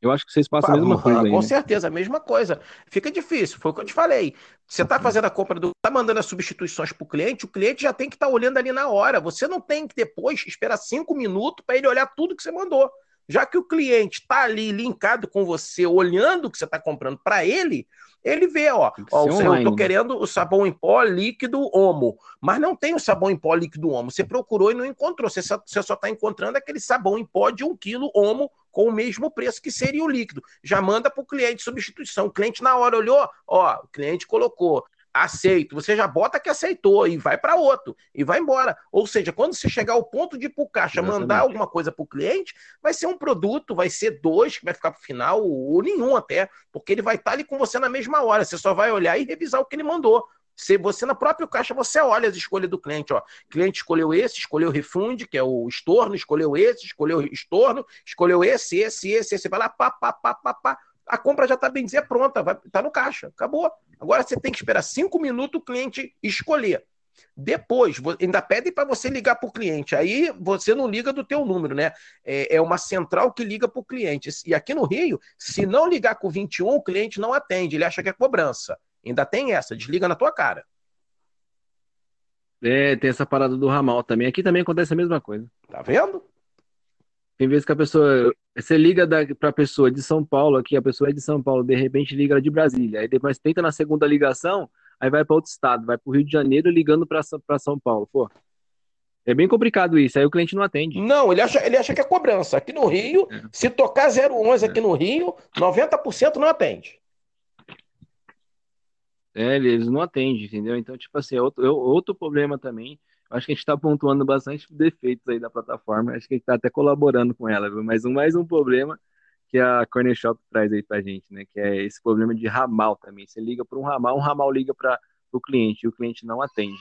Eu acho que vocês passam a mesma coisa aí. Com né? certeza, a mesma coisa. Fica difícil, foi o que eu te falei. Você está fazendo a compra do. Está mandando as substituições para o cliente, o cliente já tem que estar tá olhando ali na hora. Você não tem que depois esperar cinco minutos para ele olhar tudo que você mandou. Já que o cliente está ali linkado com você, olhando o que você está comprando para ele, ele vê, ó, ó eu estou querendo o sabão em pó líquido Omo, mas não tem o sabão em pó líquido Omo. Você procurou e não encontrou. Você só está encontrando aquele sabão em pó de um quilo Omo com o mesmo preço que seria o líquido. Já manda para o cliente substituição. O cliente na hora olhou, ó, o cliente colocou aceito, você já bota que aceitou e vai para outro e vai embora. Ou seja, quando você chegar ao ponto de ir para o caixa Exatamente. mandar alguma coisa para o cliente, vai ser um produto, vai ser dois que vai ficar para o final, ou nenhum até, porque ele vai estar tá ali com você na mesma hora. Você só vai olhar e revisar o que ele mandou. Se você na própria caixa você olha as escolhas do cliente, ó. O cliente escolheu esse, escolheu o refund, que é o estorno, escolheu esse, escolheu estorno, escolheu esse, esse, esse, esse, vai lá, pá, pá, pá, pá, pá. A compra já está bem dizer pronta, vai, tá no caixa, acabou. Agora você tem que esperar cinco minutos o cliente escolher. Depois, ainda pede para você ligar para o cliente. Aí você não liga do teu número, né? É, é uma central que liga para o cliente. E aqui no Rio, se não ligar com o 21, o cliente não atende, ele acha que é cobrança. Ainda tem essa, desliga na tua cara. É, tem essa parada do ramal também. Aqui também acontece a mesma coisa. Tá vendo? Tem vezes que a pessoa. Você liga para a pessoa de São Paulo aqui, a pessoa é de São Paulo, de repente liga de Brasília. Aí depois tenta na segunda ligação, aí vai para outro estado, vai para o Rio de Janeiro ligando para São Paulo. Pô, é bem complicado isso, aí o cliente não atende. Não, ele acha, ele acha que é cobrança. Aqui no Rio, é. se tocar 011 é. aqui no Rio, 90% não atende. É, eles não atendem, entendeu? Então, tipo assim, é outro, é outro problema também. Acho que a gente está pontuando bastante defeitos aí da plataforma. Acho que a gente está até colaborando com ela, viu? Mas um, mais um problema que a Corner Shop traz aí pra gente, né? Que é esse problema de ramal também. Você liga para um ramal, um ramal liga para o cliente e o cliente não atende.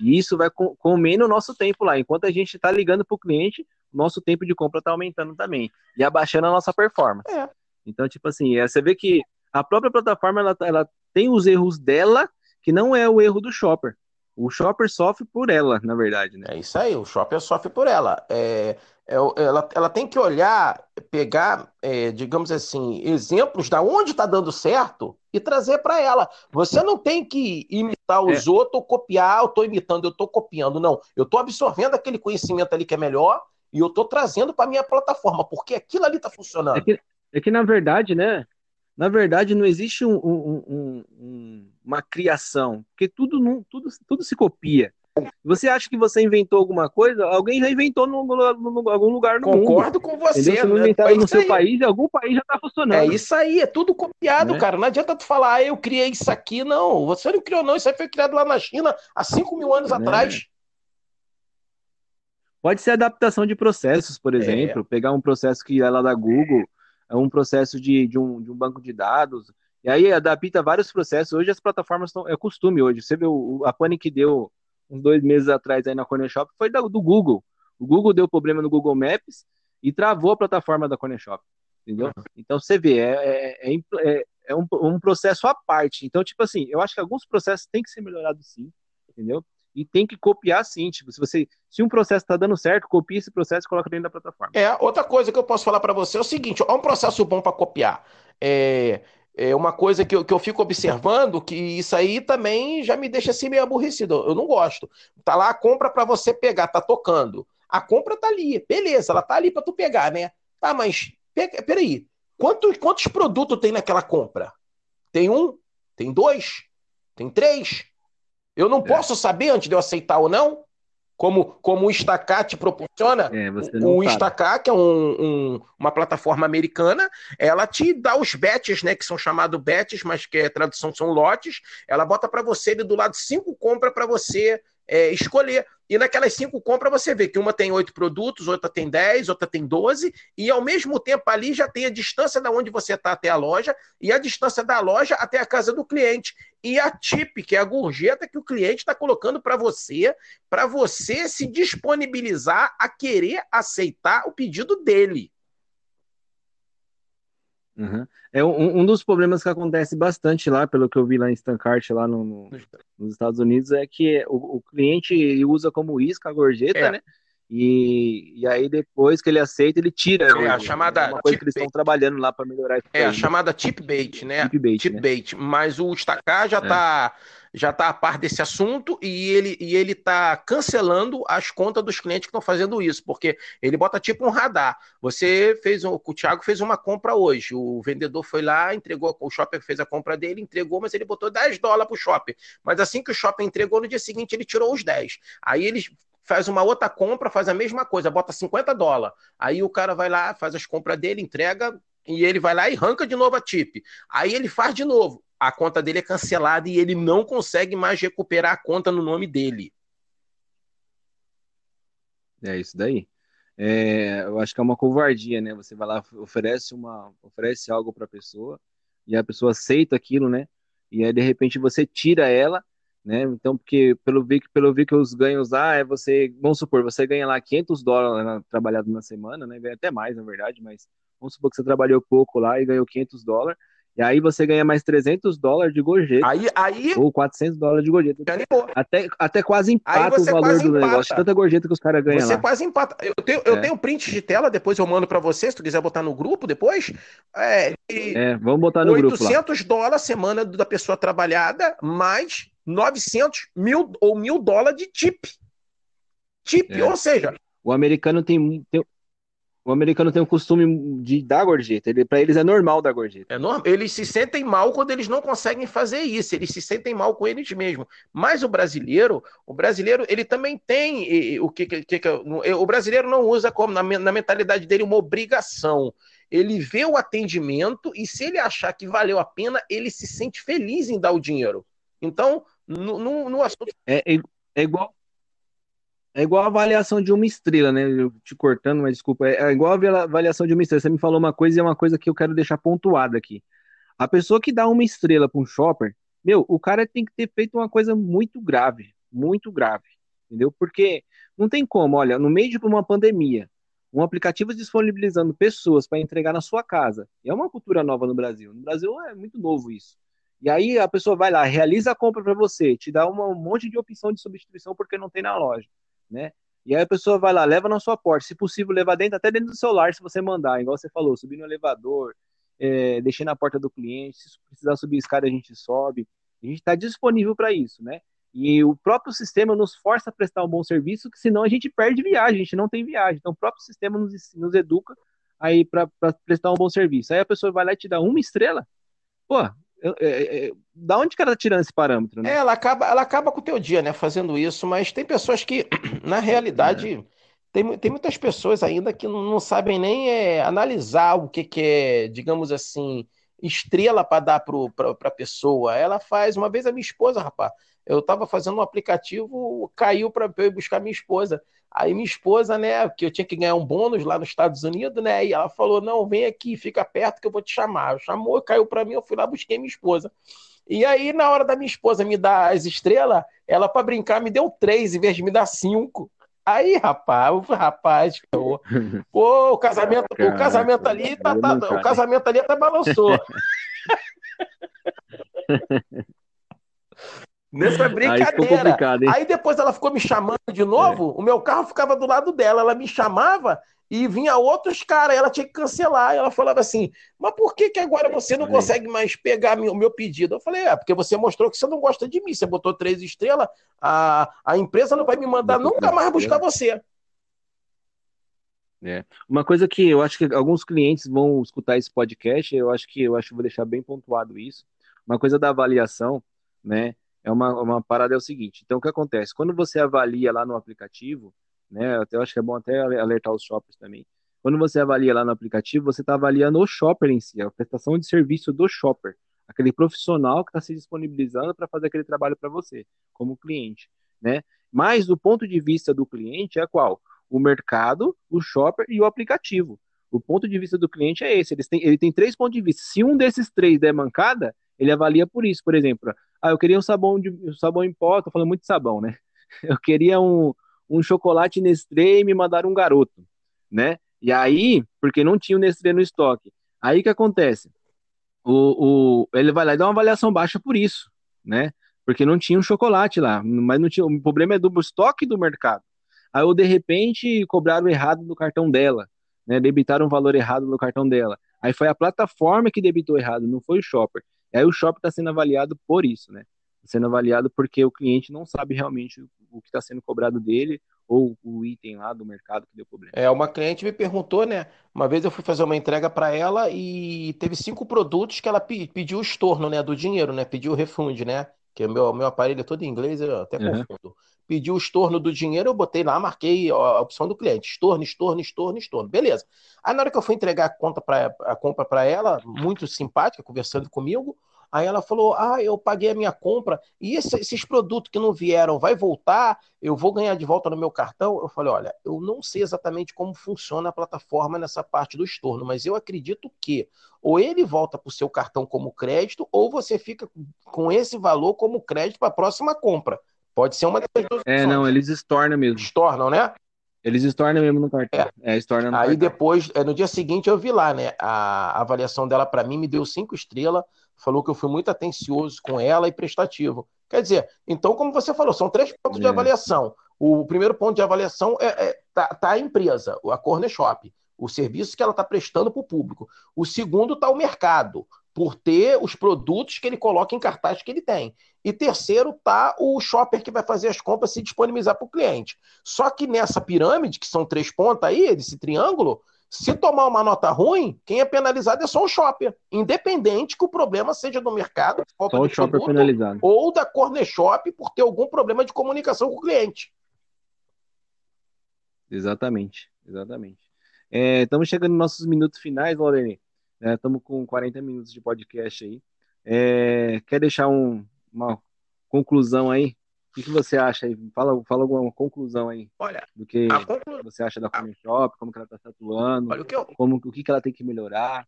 E isso vai comendo o nosso tempo lá. Enquanto a gente está ligando para o cliente, nosso tempo de compra está aumentando também. E abaixando a nossa performance. É. Então, tipo assim, é, você vê que a própria plataforma ela, ela tem os erros dela, que não é o erro do shopper. O shopper sofre por ela, na verdade, né? É isso aí, o shopper sofre por ela. É, é, ela, ela tem que olhar, pegar, é, digamos assim, exemplos da onde está dando certo e trazer para ela. Você não tem que imitar os é. outros ou copiar, eu estou imitando, eu estou copiando. Não, eu estou absorvendo aquele conhecimento ali que é melhor e eu estou trazendo para minha plataforma, porque aquilo ali está funcionando. É que, é que, na verdade, né? Na verdade, não existe um, um, um, uma criação, porque tudo, não, tudo, tudo se copia. Você acha que você inventou alguma coisa? Alguém já inventou em algum lugar no Concordo mundo. Concordo com você. Entendeu? Se não inventaram é no seu aí. país, algum país já está funcionando. É isso aí, é tudo copiado, né? cara. Não adianta tu falar, ah, eu criei isso aqui, não. Você não criou, não. Isso aí foi criado lá na China há 5 mil anos né? atrás. Pode ser adaptação de processos, por é. exemplo. É. Pegar um processo que é lá da Google é um processo de, de, um, de um banco de dados, e aí adapta vários processos. Hoje as plataformas estão. É costume hoje. Você vê o, a pane que deu uns dois meses atrás aí na Corner Shop foi da, do Google. O Google deu problema no Google Maps e travou a plataforma da Corner Shop. Entendeu? Uhum. Então você vê, é, é, é, é um, um, processo à parte. Então, tipo assim, eu acho que alguns processos têm que ser melhorados sim, entendeu? E tem que copiar sim. Tipo, se você se um processo está dando certo, copie esse processo e coloca dentro da plataforma. É, outra coisa que eu posso falar para você é o seguinte: é um processo bom para copiar. É, é uma coisa que eu, que eu fico observando que isso aí também já me deixa assim meio aborrecido. Eu não gosto. Tá lá a compra para você pegar, tá tocando. A compra tá ali, beleza, ela tá ali para tu pegar, né? Tá, mas pega, peraí. Quantos, quantos produtos tem naquela compra? Tem um? Tem dois? Tem três? Eu não é. posso saber antes de eu aceitar ou não? Como, como o Instacar te proporciona. É, o Instacar, que é um, um, uma plataforma americana, ela te dá os bets, né? Que são chamados bets, mas que a tradução são lotes. Ela bota para você ali do lado cinco compras para você é, escolher. e naquelas cinco compras você vê que uma tem oito produtos, outra tem dez, outra tem doze, e ao mesmo tempo ali já tem a distância da onde você está até a loja e a distância da loja até a casa do cliente. E a tip, que é a gorjeta que o cliente está colocando para você, para você se disponibilizar a querer aceitar o pedido dele. Uhum. É um, um, dos problemas que acontece bastante lá, pelo que eu vi lá em Stancart, lá no, no, nos Estados Unidos, é que o, o cliente usa como isca a gorjeta, é. né? E, e aí depois que ele aceita, ele tira. É a chamada. Uma coisa que eles estão trabalhando lá para melhorar isso. É a chamada tip bait, né? Tip bait. Tip né? bait. Mas o Stacar já está é já está a par desse assunto e ele e ele está cancelando as contas dos clientes que estão fazendo isso, porque ele bota tipo um radar. Você fez um, o Thiago fez uma compra hoje, o vendedor foi lá, entregou, o shopper fez a compra dele, entregou, mas ele botou 10 dólares para o shopping. Mas assim que o shopping entregou, no dia seguinte ele tirou os 10. Aí ele faz uma outra compra, faz a mesma coisa, bota 50 dólares. Aí o cara vai lá, faz as compras dele, entrega, e ele vai lá e arranca de novo a tip. Aí ele faz de novo a conta dele é cancelada e ele não consegue mais recuperar a conta no nome dele. É isso daí. É, eu acho que é uma covardia, né? Você vai lá, oferece uma, oferece algo para a pessoa e a pessoa aceita aquilo, né? E aí de repente você tira ela, né? Então, porque pelo vi pelo vi que os ganhos lá é você, vamos supor, você ganha lá 500 dólares na, trabalhado na semana, né? Ganha até mais, na verdade, mas vamos supor que você trabalhou pouco lá e ganhou 500 dólares e aí você ganha mais 300 dólares de gorjeta. Aí, aí... Ou 400 dólares de gorjeta. Até, até quase empata o valor do empata. negócio. Tanta gorjeta que os caras ganham Você lá. quase empata. Eu tenho, eu é. tenho print de tela, depois eu mando para você, se tu quiser botar no grupo depois. É, é vamos botar no 800 grupo 800 dólares semana da pessoa trabalhada, mais 900 mil ou mil dólares de tip. Tip, é. ou seja... O americano tem, tem, o americano tem o costume de dar gorjeta. Ele, para eles é normal dar gorjeta. É normal. Eles se sentem mal quando eles não conseguem fazer isso. Eles se sentem mal com eles mesmos. Mas o brasileiro, o brasileiro, ele também tem o que, que, que o brasileiro não usa como na, na mentalidade dele uma obrigação. Ele vê o atendimento e se ele achar que valeu a pena, ele se sente feliz em dar o dinheiro. Então, no, no, no assunto. É, é, é igual é igual a avaliação de uma estrela, né? Eu te cortando, mas desculpa. É, é igual a avaliação de uma estrela. Você me falou uma coisa e é uma coisa que eu quero deixar pontuada aqui. A pessoa que dá uma estrela para um shopper, meu, o cara tem que ter feito uma coisa muito grave, muito grave, entendeu? Porque não tem como, olha, no meio de uma pandemia, um aplicativo disponibilizando pessoas para entregar na sua casa. É uma cultura nova no Brasil. No Brasil é muito novo isso. E aí a pessoa vai lá, realiza a compra para você, te dá um monte de opção de substituição porque não tem na loja né? E aí a pessoa vai lá, leva na sua porta, se possível, levar dentro, até dentro do celular, se você mandar, igual você falou, subir no elevador, é, na porta do cliente, se precisar subir escada, a gente sobe. A gente está disponível para isso, né? E o próprio sistema nos força a prestar um bom serviço, que senão a gente perde viagem, a gente não tem viagem. Então o próprio sistema nos, nos educa aí para prestar um bom serviço. Aí a pessoa vai lá e te dá uma estrela, pô, é, é, é, da onde que ela tá tirando esse parâmetro, né? É, ela acaba, ela acaba com o teu dia, né, fazendo isso, mas tem pessoas que, na realidade, tem, tem muitas pessoas ainda que não, não sabem nem é, analisar o que, que é, digamos assim, estrela para dar para a pessoa. Ela faz, uma vez a minha esposa, rapaz, eu estava fazendo um aplicativo, caiu para eu ir buscar minha esposa. Aí minha esposa, né, que eu tinha que ganhar um bônus lá nos Estados Unidos, né, e ela falou: "Não, vem aqui, fica perto que eu vou te chamar". Chamou, caiu para mim, eu fui lá busquei minha esposa. E aí na hora da minha esposa me dar as estrelas, ela para brincar me deu três em vez de me dar cinco. Aí, rapaz, o rapaz, pô, pô o casamento, Caraca, o casamento ali tá, tá, o casamento ali até balançou. Nessa brincadeira. Aí, aí, depois ela ficou me chamando de novo. É. O meu carro ficava do lado dela. Ela me chamava e vinha outros caras. Ela tinha que cancelar. Ela falava assim: Mas por que, que agora você não consegue mais pegar o meu pedido? Eu falei: É, porque você mostrou que você não gosta de mim. Você botou três estrelas. A, a empresa não vai me mandar nunca mais buscar você. É. Uma coisa que eu acho que alguns clientes vão escutar esse podcast, eu acho que eu acho que vou deixar bem pontuado isso. Uma coisa da avaliação, né? É uma, uma parada é o seguinte. Então, o que acontece? Quando você avalia lá no aplicativo, né? Eu acho que é bom até alertar os shoppers também. Quando você avalia lá no aplicativo, você está avaliando o shopper em si, a prestação de serviço do shopper, aquele profissional que está se disponibilizando para fazer aquele trabalho para você, como cliente, né? Mas do ponto de vista do cliente é qual? O mercado, o shopper e o aplicativo. O ponto de vista do cliente é esse. Ele tem, ele tem três pontos de vista. Se um desses três der mancada, ele avalia por isso. Por exemplo, ah, eu queria um sabão de sabão em pó, tô falando muito de sabão, né? Eu queria um, um chocolate Nestlé e me mandaram um garoto, né? E aí, porque não tinha o Nestlé no estoque. Aí que acontece? O, o, ele vai lá e dá uma avaliação baixa por isso, né? Porque não tinha um chocolate lá, mas não tinha. O problema é do estoque do mercado. Aí, ou de repente, cobraram errado no cartão dela, né? Debitaram um valor errado no cartão dela. Aí foi a plataforma que debitou errado, não foi o shopper. Aí o shopper está sendo avaliado por isso, né? Tá sendo avaliado porque o cliente não sabe realmente o que está sendo cobrado dele ou o item lá do mercado que deu problema. É, uma cliente me perguntou, né? Uma vez eu fui fazer uma entrega para ela e teve cinco produtos que ela pediu o estorno, né, do dinheiro, né? Pediu o refund, né? Que meu, meu aparelho é todo em inglês, eu até uhum. confundo. Pediu o estorno do dinheiro, eu botei lá, marquei a opção do cliente: estorno, estorno, estorno, estorno. Beleza. Aí na hora que eu fui entregar a, conta pra, a compra para ela, muito simpática, conversando comigo, Aí ela falou: Ah, eu paguei a minha compra e esse, esses produtos que não vieram, vai voltar? Eu vou ganhar de volta no meu cartão? Eu falei: Olha, eu não sei exatamente como funciona a plataforma nessa parte do estorno, mas eu acredito que ou ele volta para o seu cartão como crédito, ou você fica com esse valor como crédito para a próxima compra. Pode ser uma dessas duas É, não, eles estornam mesmo. Estornam, né? Eles estornam mesmo no cartão. É, é estornam Aí cartão. depois, é, no dia seguinte, eu vi lá, né? A avaliação dela para mim me deu cinco estrelas falou que eu fui muito atencioso com ela e prestativo. Quer dizer, então, como você falou, são três pontos é. de avaliação. O primeiro ponto de avaliação é, é tá, tá, a empresa, a Corner Shop, o serviço que ela está prestando para o público. O segundo está o mercado, por ter os produtos que ele coloca em cartaz que ele tem. E terceiro está o shopper que vai fazer as compras se disponibilizar para o cliente. Só que nessa pirâmide, que são três pontas aí, desse triângulo, se tomar uma nota ruim, quem é penalizado é só o shopper, independente que o problema seja do mercado, falta só de shopper penalizado. ou da corner shop por ter algum problema de comunicação com o cliente. Exatamente, exatamente. É, estamos chegando nos nossos minutos finais, Lorene. É, estamos com 40 minutos de podcast aí. É, quer deixar um, uma conclusão aí o que, você acha aí? Fala, fala alguma conclusão aí. Olha, do que conclu... você acha da Corner Shop, como que ela está atuando, Olha, o, que eu... como, o que, que ela tem que melhorar.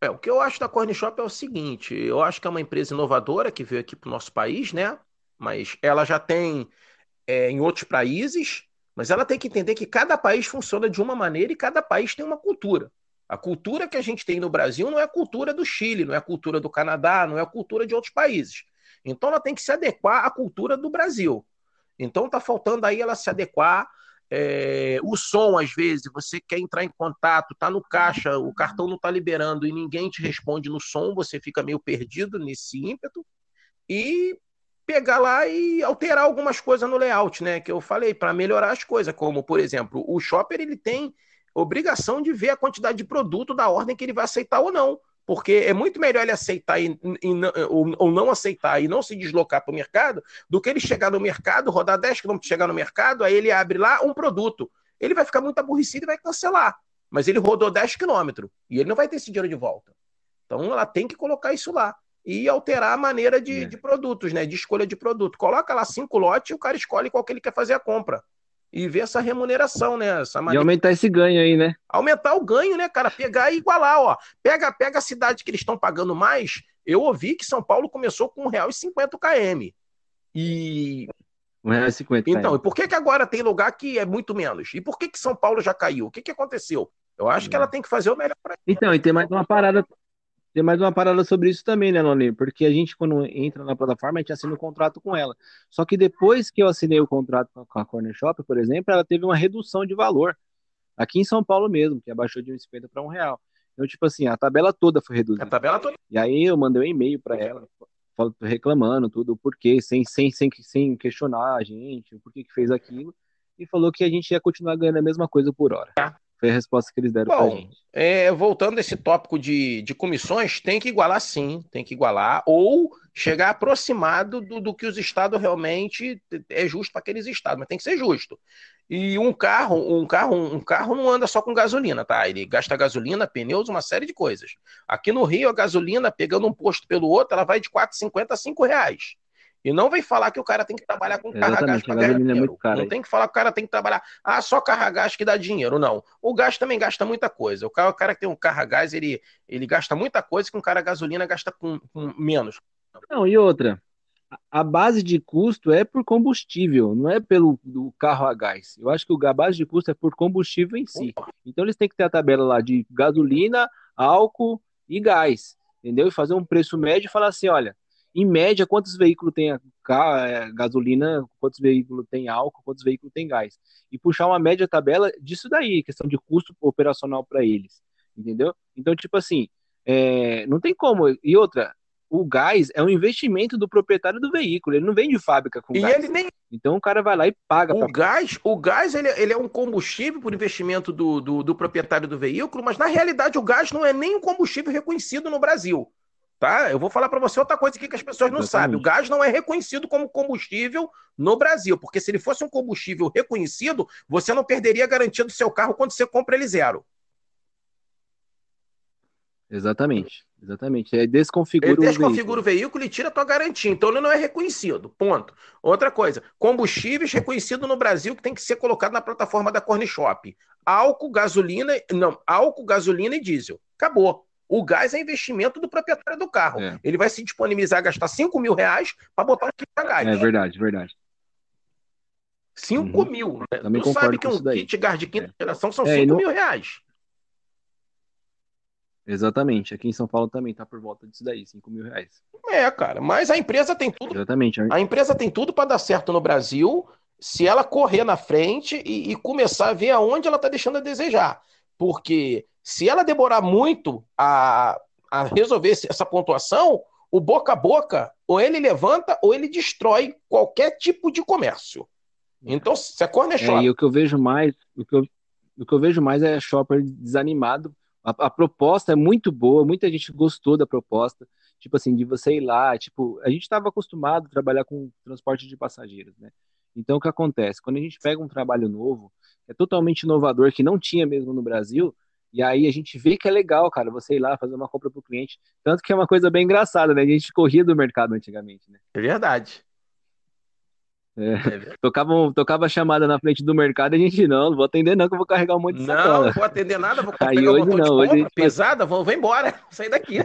É, o que eu acho da Corner Shop é o seguinte: eu acho que é uma empresa inovadora que veio aqui para o nosso país, né? Mas ela já tem é, em outros países, mas ela tem que entender que cada país funciona de uma maneira e cada país tem uma cultura. A cultura que a gente tem no Brasil não é a cultura do Chile, não é a cultura do Canadá, não é a cultura de outros países. Então ela tem que se adequar à cultura do Brasil. Então está faltando aí ela se adequar. É, o som, às vezes, você quer entrar em contato, tá no caixa, o cartão não está liberando e ninguém te responde no som, você fica meio perdido nesse ímpeto. E pegar lá e alterar algumas coisas no layout, né? Que eu falei, para melhorar as coisas, como, por exemplo, o shopper ele tem obrigação de ver a quantidade de produto da ordem que ele vai aceitar ou não porque é muito melhor ele aceitar e, e ou, ou, não aceitar e não se deslocar para o mercado do que ele chegar no mercado, rodar 10 km, chegar no mercado, aí ele abre lá um produto. Ele vai ficar muito aborrecido e vai cancelar. Mas ele rodou 10 km e ele não vai ter esse dinheiro de volta. Então ela tem que colocar isso lá e alterar a maneira de, é. de produtos, né? De escolha de produto. Coloca lá cinco lotes e o cara escolhe qual que ele quer fazer a compra e ver essa remuneração, né? Essa maneira... E aumentar esse ganho aí, né? Aumentar o ganho, né, cara? Pegar e igualar, ó. Pega, pega a cidade que eles estão pagando mais. Eu ouvi que São Paulo começou com R$1,50 km. E. R$1,50 Então, e por que, que agora tem lugar que é muito menos? E por que, que São Paulo já caiu? O que, que aconteceu? Eu acho que ela tem que fazer o melhor para Então, e tem mais uma parada tem mais uma parada sobre isso também, né, Loni? Porque a gente, quando entra na plataforma, a gente assina um contrato com ela. Só que depois que eu assinei o contrato com a Corner Shop, por exemplo, ela teve uma redução de valor. Aqui em São Paulo mesmo, que abaixou de 1,50 para um real. Então, tipo assim, a tabela toda foi reduzida. A tabela toda. E aí eu mandei um e-mail para ela, reclamando tudo, o porquê, sem, sem, sem, sem questionar a gente, o porquê que fez aquilo. E falou que a gente ia continuar ganhando a mesma coisa por hora. É. Foi a resposta que eles deram para gente. É, voltando a esse tópico de, de comissões, tem que igualar sim, tem que igualar, ou chegar aproximado do, do que os estados realmente é justo para aqueles estados, mas tem que ser justo. E um carro, um carro, um carro não anda só com gasolina, tá? Ele gasta gasolina, pneus, uma série de coisas. Aqui no Rio, a gasolina, pegando um posto pelo outro, ela vai de 4,50 a 5 reais. E não vem falar que o cara tem que trabalhar com carro a gás para ganhar dinheiro. É não tem que falar que o cara tem que trabalhar, ah, só carro a gás que dá dinheiro. Não. O gás também gasta muita coisa. O cara, o cara que tem um carro a gás, ele, ele gasta muita coisa que um cara gasolina gasta com, com menos. Não, e outra, a base de custo é por combustível, não é pelo do carro a gás. Eu acho que a base de custo é por combustível em si. Então eles têm que ter a tabela lá de gasolina, álcool e gás, entendeu? E fazer um preço médio e falar assim, olha, em média, quantos veículos tem é, gasolina, quantos veículos tem álcool, quantos veículos tem gás. E puxar uma média tabela disso daí, questão de custo operacional para eles, entendeu? Então, tipo assim, é, não tem como. E outra, o gás é um investimento do proprietário do veículo, ele não vem de fábrica com e gás. Ele nem... Então o cara vai lá e paga. O pra... gás, o gás ele, ele, é um combustível por investimento do, do, do, proprietário do veículo, mas na realidade o gás não é nem um combustível reconhecido no Brasil. Tá? Eu vou falar para você outra coisa aqui que as pessoas não Exatamente. sabem. O gás não é reconhecido como combustível no Brasil, porque se ele fosse um combustível reconhecido, você não perderia a garantia do seu carro quando você compra ele zero. Exatamente, exatamente. É desconfigura, ele desconfigura o, veículo. o veículo e tira a tua garantia. Então ele não é reconhecido. Ponto. Outra coisa, combustíveis reconhecido no Brasil que tem que ser colocado na plataforma da Corn Shop. Álcool, gasolina, não, álcool, gasolina e diesel. Acabou. O gás é investimento do proprietário do carro. É. Ele vai se disponibilizar a gastar 5 mil reais para botar um kit a gás. É verdade, verdade. 5 uhum. mil. Né? Também tu sabe que um kit gás de quinta é. geração são 5 é, não... mil reais. Exatamente. Aqui em São Paulo também tá por volta disso daí, 5 mil reais. É, cara. Mas a empresa tem tudo. Exatamente. A empresa tem tudo para dar certo no Brasil se ela correr na frente e, e começar a ver aonde ela está deixando a desejar. Porque se ela demorar muito a, a resolver essa pontuação, o boca a boca, ou ele levanta ou ele destrói qualquer tipo de comércio. Então, se a Corner Shop... É, e o que eu vejo mais, o que eu, o que eu vejo mais é shopper desanimado a, a, proposta é muito boa, muita gente gostou da proposta, tipo assim, de você ir lá, tipo, a gente estava acostumado a trabalhar com transporte de passageiros, né? Então, o que acontece? Quando a gente pega um trabalho novo, é totalmente inovador, que não tinha mesmo no Brasil, e aí a gente vê que é legal, cara, você ir lá fazer uma compra para o cliente. Tanto que é uma coisa bem engraçada, né? A gente corria do mercado antigamente, né? É verdade. É. É tocava, tocava a chamada na frente do mercado e a gente, não, não vou atender não, que eu vou carregar um monte de sacola. Não, não vou atender nada, vou Aí pegar hoje um não, hoje compra, pesada, vou, vou embora, sair daqui.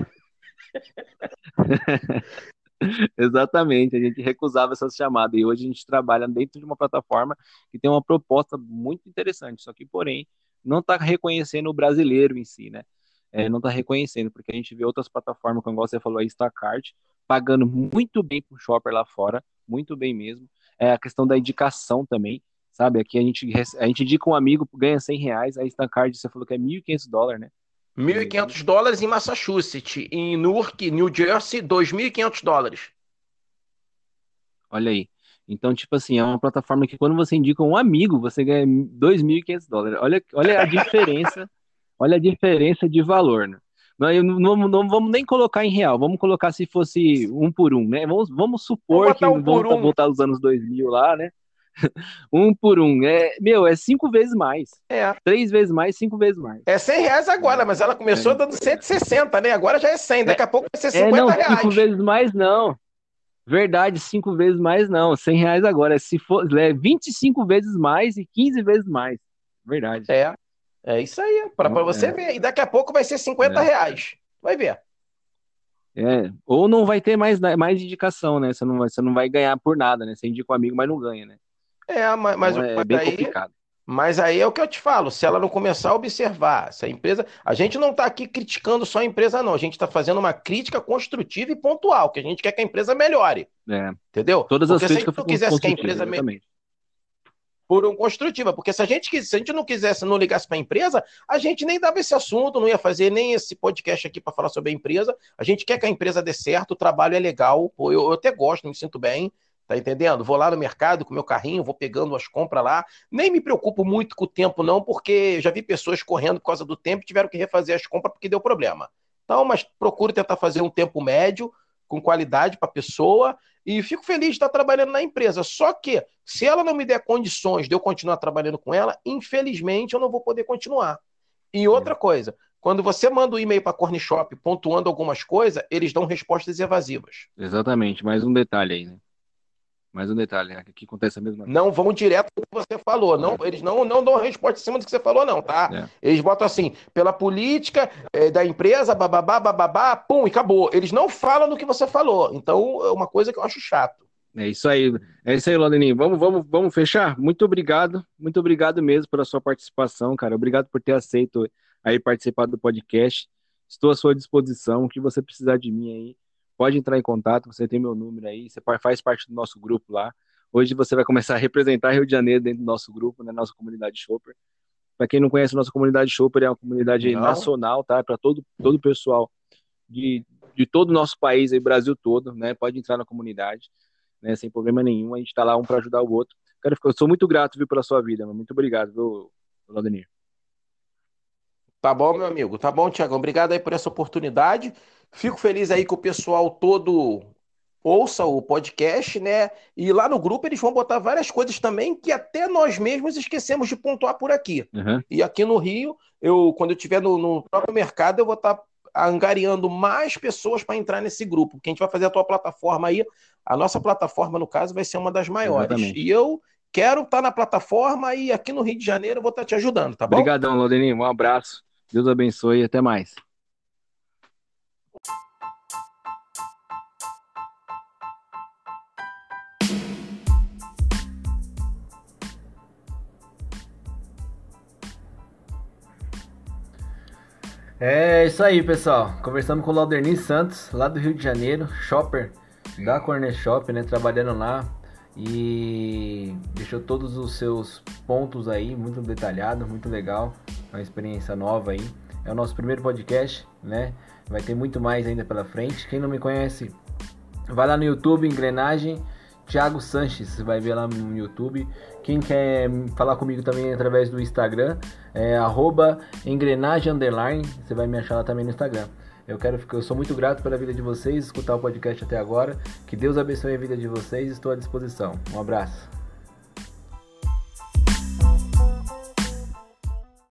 Exatamente, a gente recusava essas chamadas e hoje a gente trabalha dentro de uma plataforma que tem uma proposta muito interessante, só que, porém, não está reconhecendo o brasileiro em si, né? É, não está reconhecendo, porque a gente vê outras plataformas, como você falou, a Instacart, pagando muito bem para o shopper lá fora, muito bem mesmo é a questão da indicação também, sabe? Aqui a gente, a gente indica um amigo, ganha 100 reais, a Instacard você falou que é 1.500 dólares, né? 1.500 dólares em Massachusetts, em Newark, New Jersey, 2.500 dólares. Olha aí. Então, tipo assim, é uma plataforma que quando você indica um amigo, você ganha 2.500 dólares. Olha, olha a diferença, olha a diferença de valor, né? Não, não, não, vamos nem colocar em real, vamos colocar se fosse um por um, né? Vamos, vamos supor vamos que um vamos um. voltar os anos 2000 lá, né? um por um. É, meu, é cinco vezes mais. É. Três vezes mais, cinco vezes mais. É 100 reais agora, mas ela começou é. dando 160, né? Agora já é 100, daqui a pouco vai ser 50 é, não, reais. Cinco vezes mais não. Verdade, cinco vezes mais não. 100 reais agora. Se for é 25 vezes mais e 15 vezes mais. Verdade. É. É isso aí, para você é. ver. E daqui a pouco vai ser 50 é. reais. Vai ver. É, ou não vai ter mais, mais indicação, né? Você não, vai, você não vai ganhar por nada, né? Você indica um amigo, mas não ganha, né? É, mas, mas, então, é bem aí, complicado. Mas aí é o que eu te falo, se ela não começar a observar, se a empresa. A gente não está aqui criticando só a empresa, não. A gente está fazendo uma crítica construtiva e pontual, que a gente quer que a empresa melhore. É. Entendeu? Todas Porque as críticas se a gente quisesse que a empresa melhore por um construtiva, porque se a gente se a gente não quisesse, não ligasse para a empresa, a gente nem dava esse assunto, não ia fazer nem esse podcast aqui para falar sobre a empresa. A gente quer que a empresa dê certo, o trabalho é legal, eu, eu até gosto, me sinto bem, tá entendendo? Vou lá no mercado com meu carrinho, vou pegando as compras lá, nem me preocupo muito com o tempo não, porque já vi pessoas correndo por causa do tempo e tiveram que refazer as compras porque deu problema. Então, mas procuro tentar fazer um tempo médio, com qualidade para a pessoa e fico feliz de estar trabalhando na empresa. Só que, se ela não me der condições de eu continuar trabalhando com ela, infelizmente eu não vou poder continuar. E outra coisa, quando você manda um e-mail para a Cornishop pontuando algumas coisas, eles dão respostas evasivas. Exatamente, mais um detalhe aí, né? Mais um detalhe, aqui acontece a mesma coisa. Não vão direto do que você falou. Não. Eles não, não dão resposta em cima do que você falou, não, tá? É. Eles botam assim, pela política é, da empresa, bababá, bababá, pum, e acabou. Eles não falam do que você falou. Então, é uma coisa que eu acho chato. É isso aí, é isso aí, Laudeninho. Vamos, vamos, vamos fechar? Muito obrigado, muito obrigado mesmo pela sua participação, cara. Obrigado por ter aceito aí participar do podcast. Estou à sua disposição. O que você precisar de mim aí, pode entrar em contato. Você tem meu número aí, você faz parte do nosso grupo lá. Hoje você vai começar a representar Rio de Janeiro dentro do nosso grupo, né, nossa comunidade Shopper. Para quem não conhece, nossa comunidade Shopper é uma comunidade não. nacional, tá? Para todo todo o pessoal de, de todo o nosso país, aí, Brasil todo, né? Pode entrar na comunidade né, sem problema nenhum. A gente está lá um para ajudar o outro. Cara, eu sou muito grato viu, pela sua vida, muito obrigado, viu, Laudenir. Tá bom, meu amigo. Tá bom, Tiagão. Obrigado aí por essa oportunidade. Fico feliz aí que o pessoal todo ouça o podcast, né? E lá no grupo eles vão botar várias coisas também que até nós mesmos esquecemos de pontuar por aqui. Uhum. E aqui no Rio, eu quando eu estiver no, no, próprio mercado, eu vou estar tá angariando mais pessoas para entrar nesse grupo, porque a gente vai fazer a tua plataforma aí. A nossa plataforma, no caso, vai ser uma das maiores. Exatamente. E eu quero estar tá na plataforma e aqui no Rio de Janeiro eu vou estar tá te ajudando, tá bom? Obrigadão, Laudeninho. Um abraço. Deus abençoe e até mais. É isso aí, pessoal. Conversamos com o Lauderni Santos, lá do Rio de Janeiro, shopper da Corner Shop, né? Trabalhando lá e deixou todos os seus pontos aí, muito detalhado, muito legal. Uma experiência nova aí. É o nosso primeiro podcast, né? Vai ter muito mais ainda pela frente. Quem não me conhece, vai lá no YouTube, Engrenagem Thiago Sanches, você vai ver lá no YouTube. Quem quer falar comigo também através do Instagram, é engrenagem underline, você vai me achar lá também no Instagram. Eu quero eu sou muito grato pela vida de vocês, escutar o podcast até agora. Que Deus abençoe a vida de vocês, estou à disposição. Um abraço.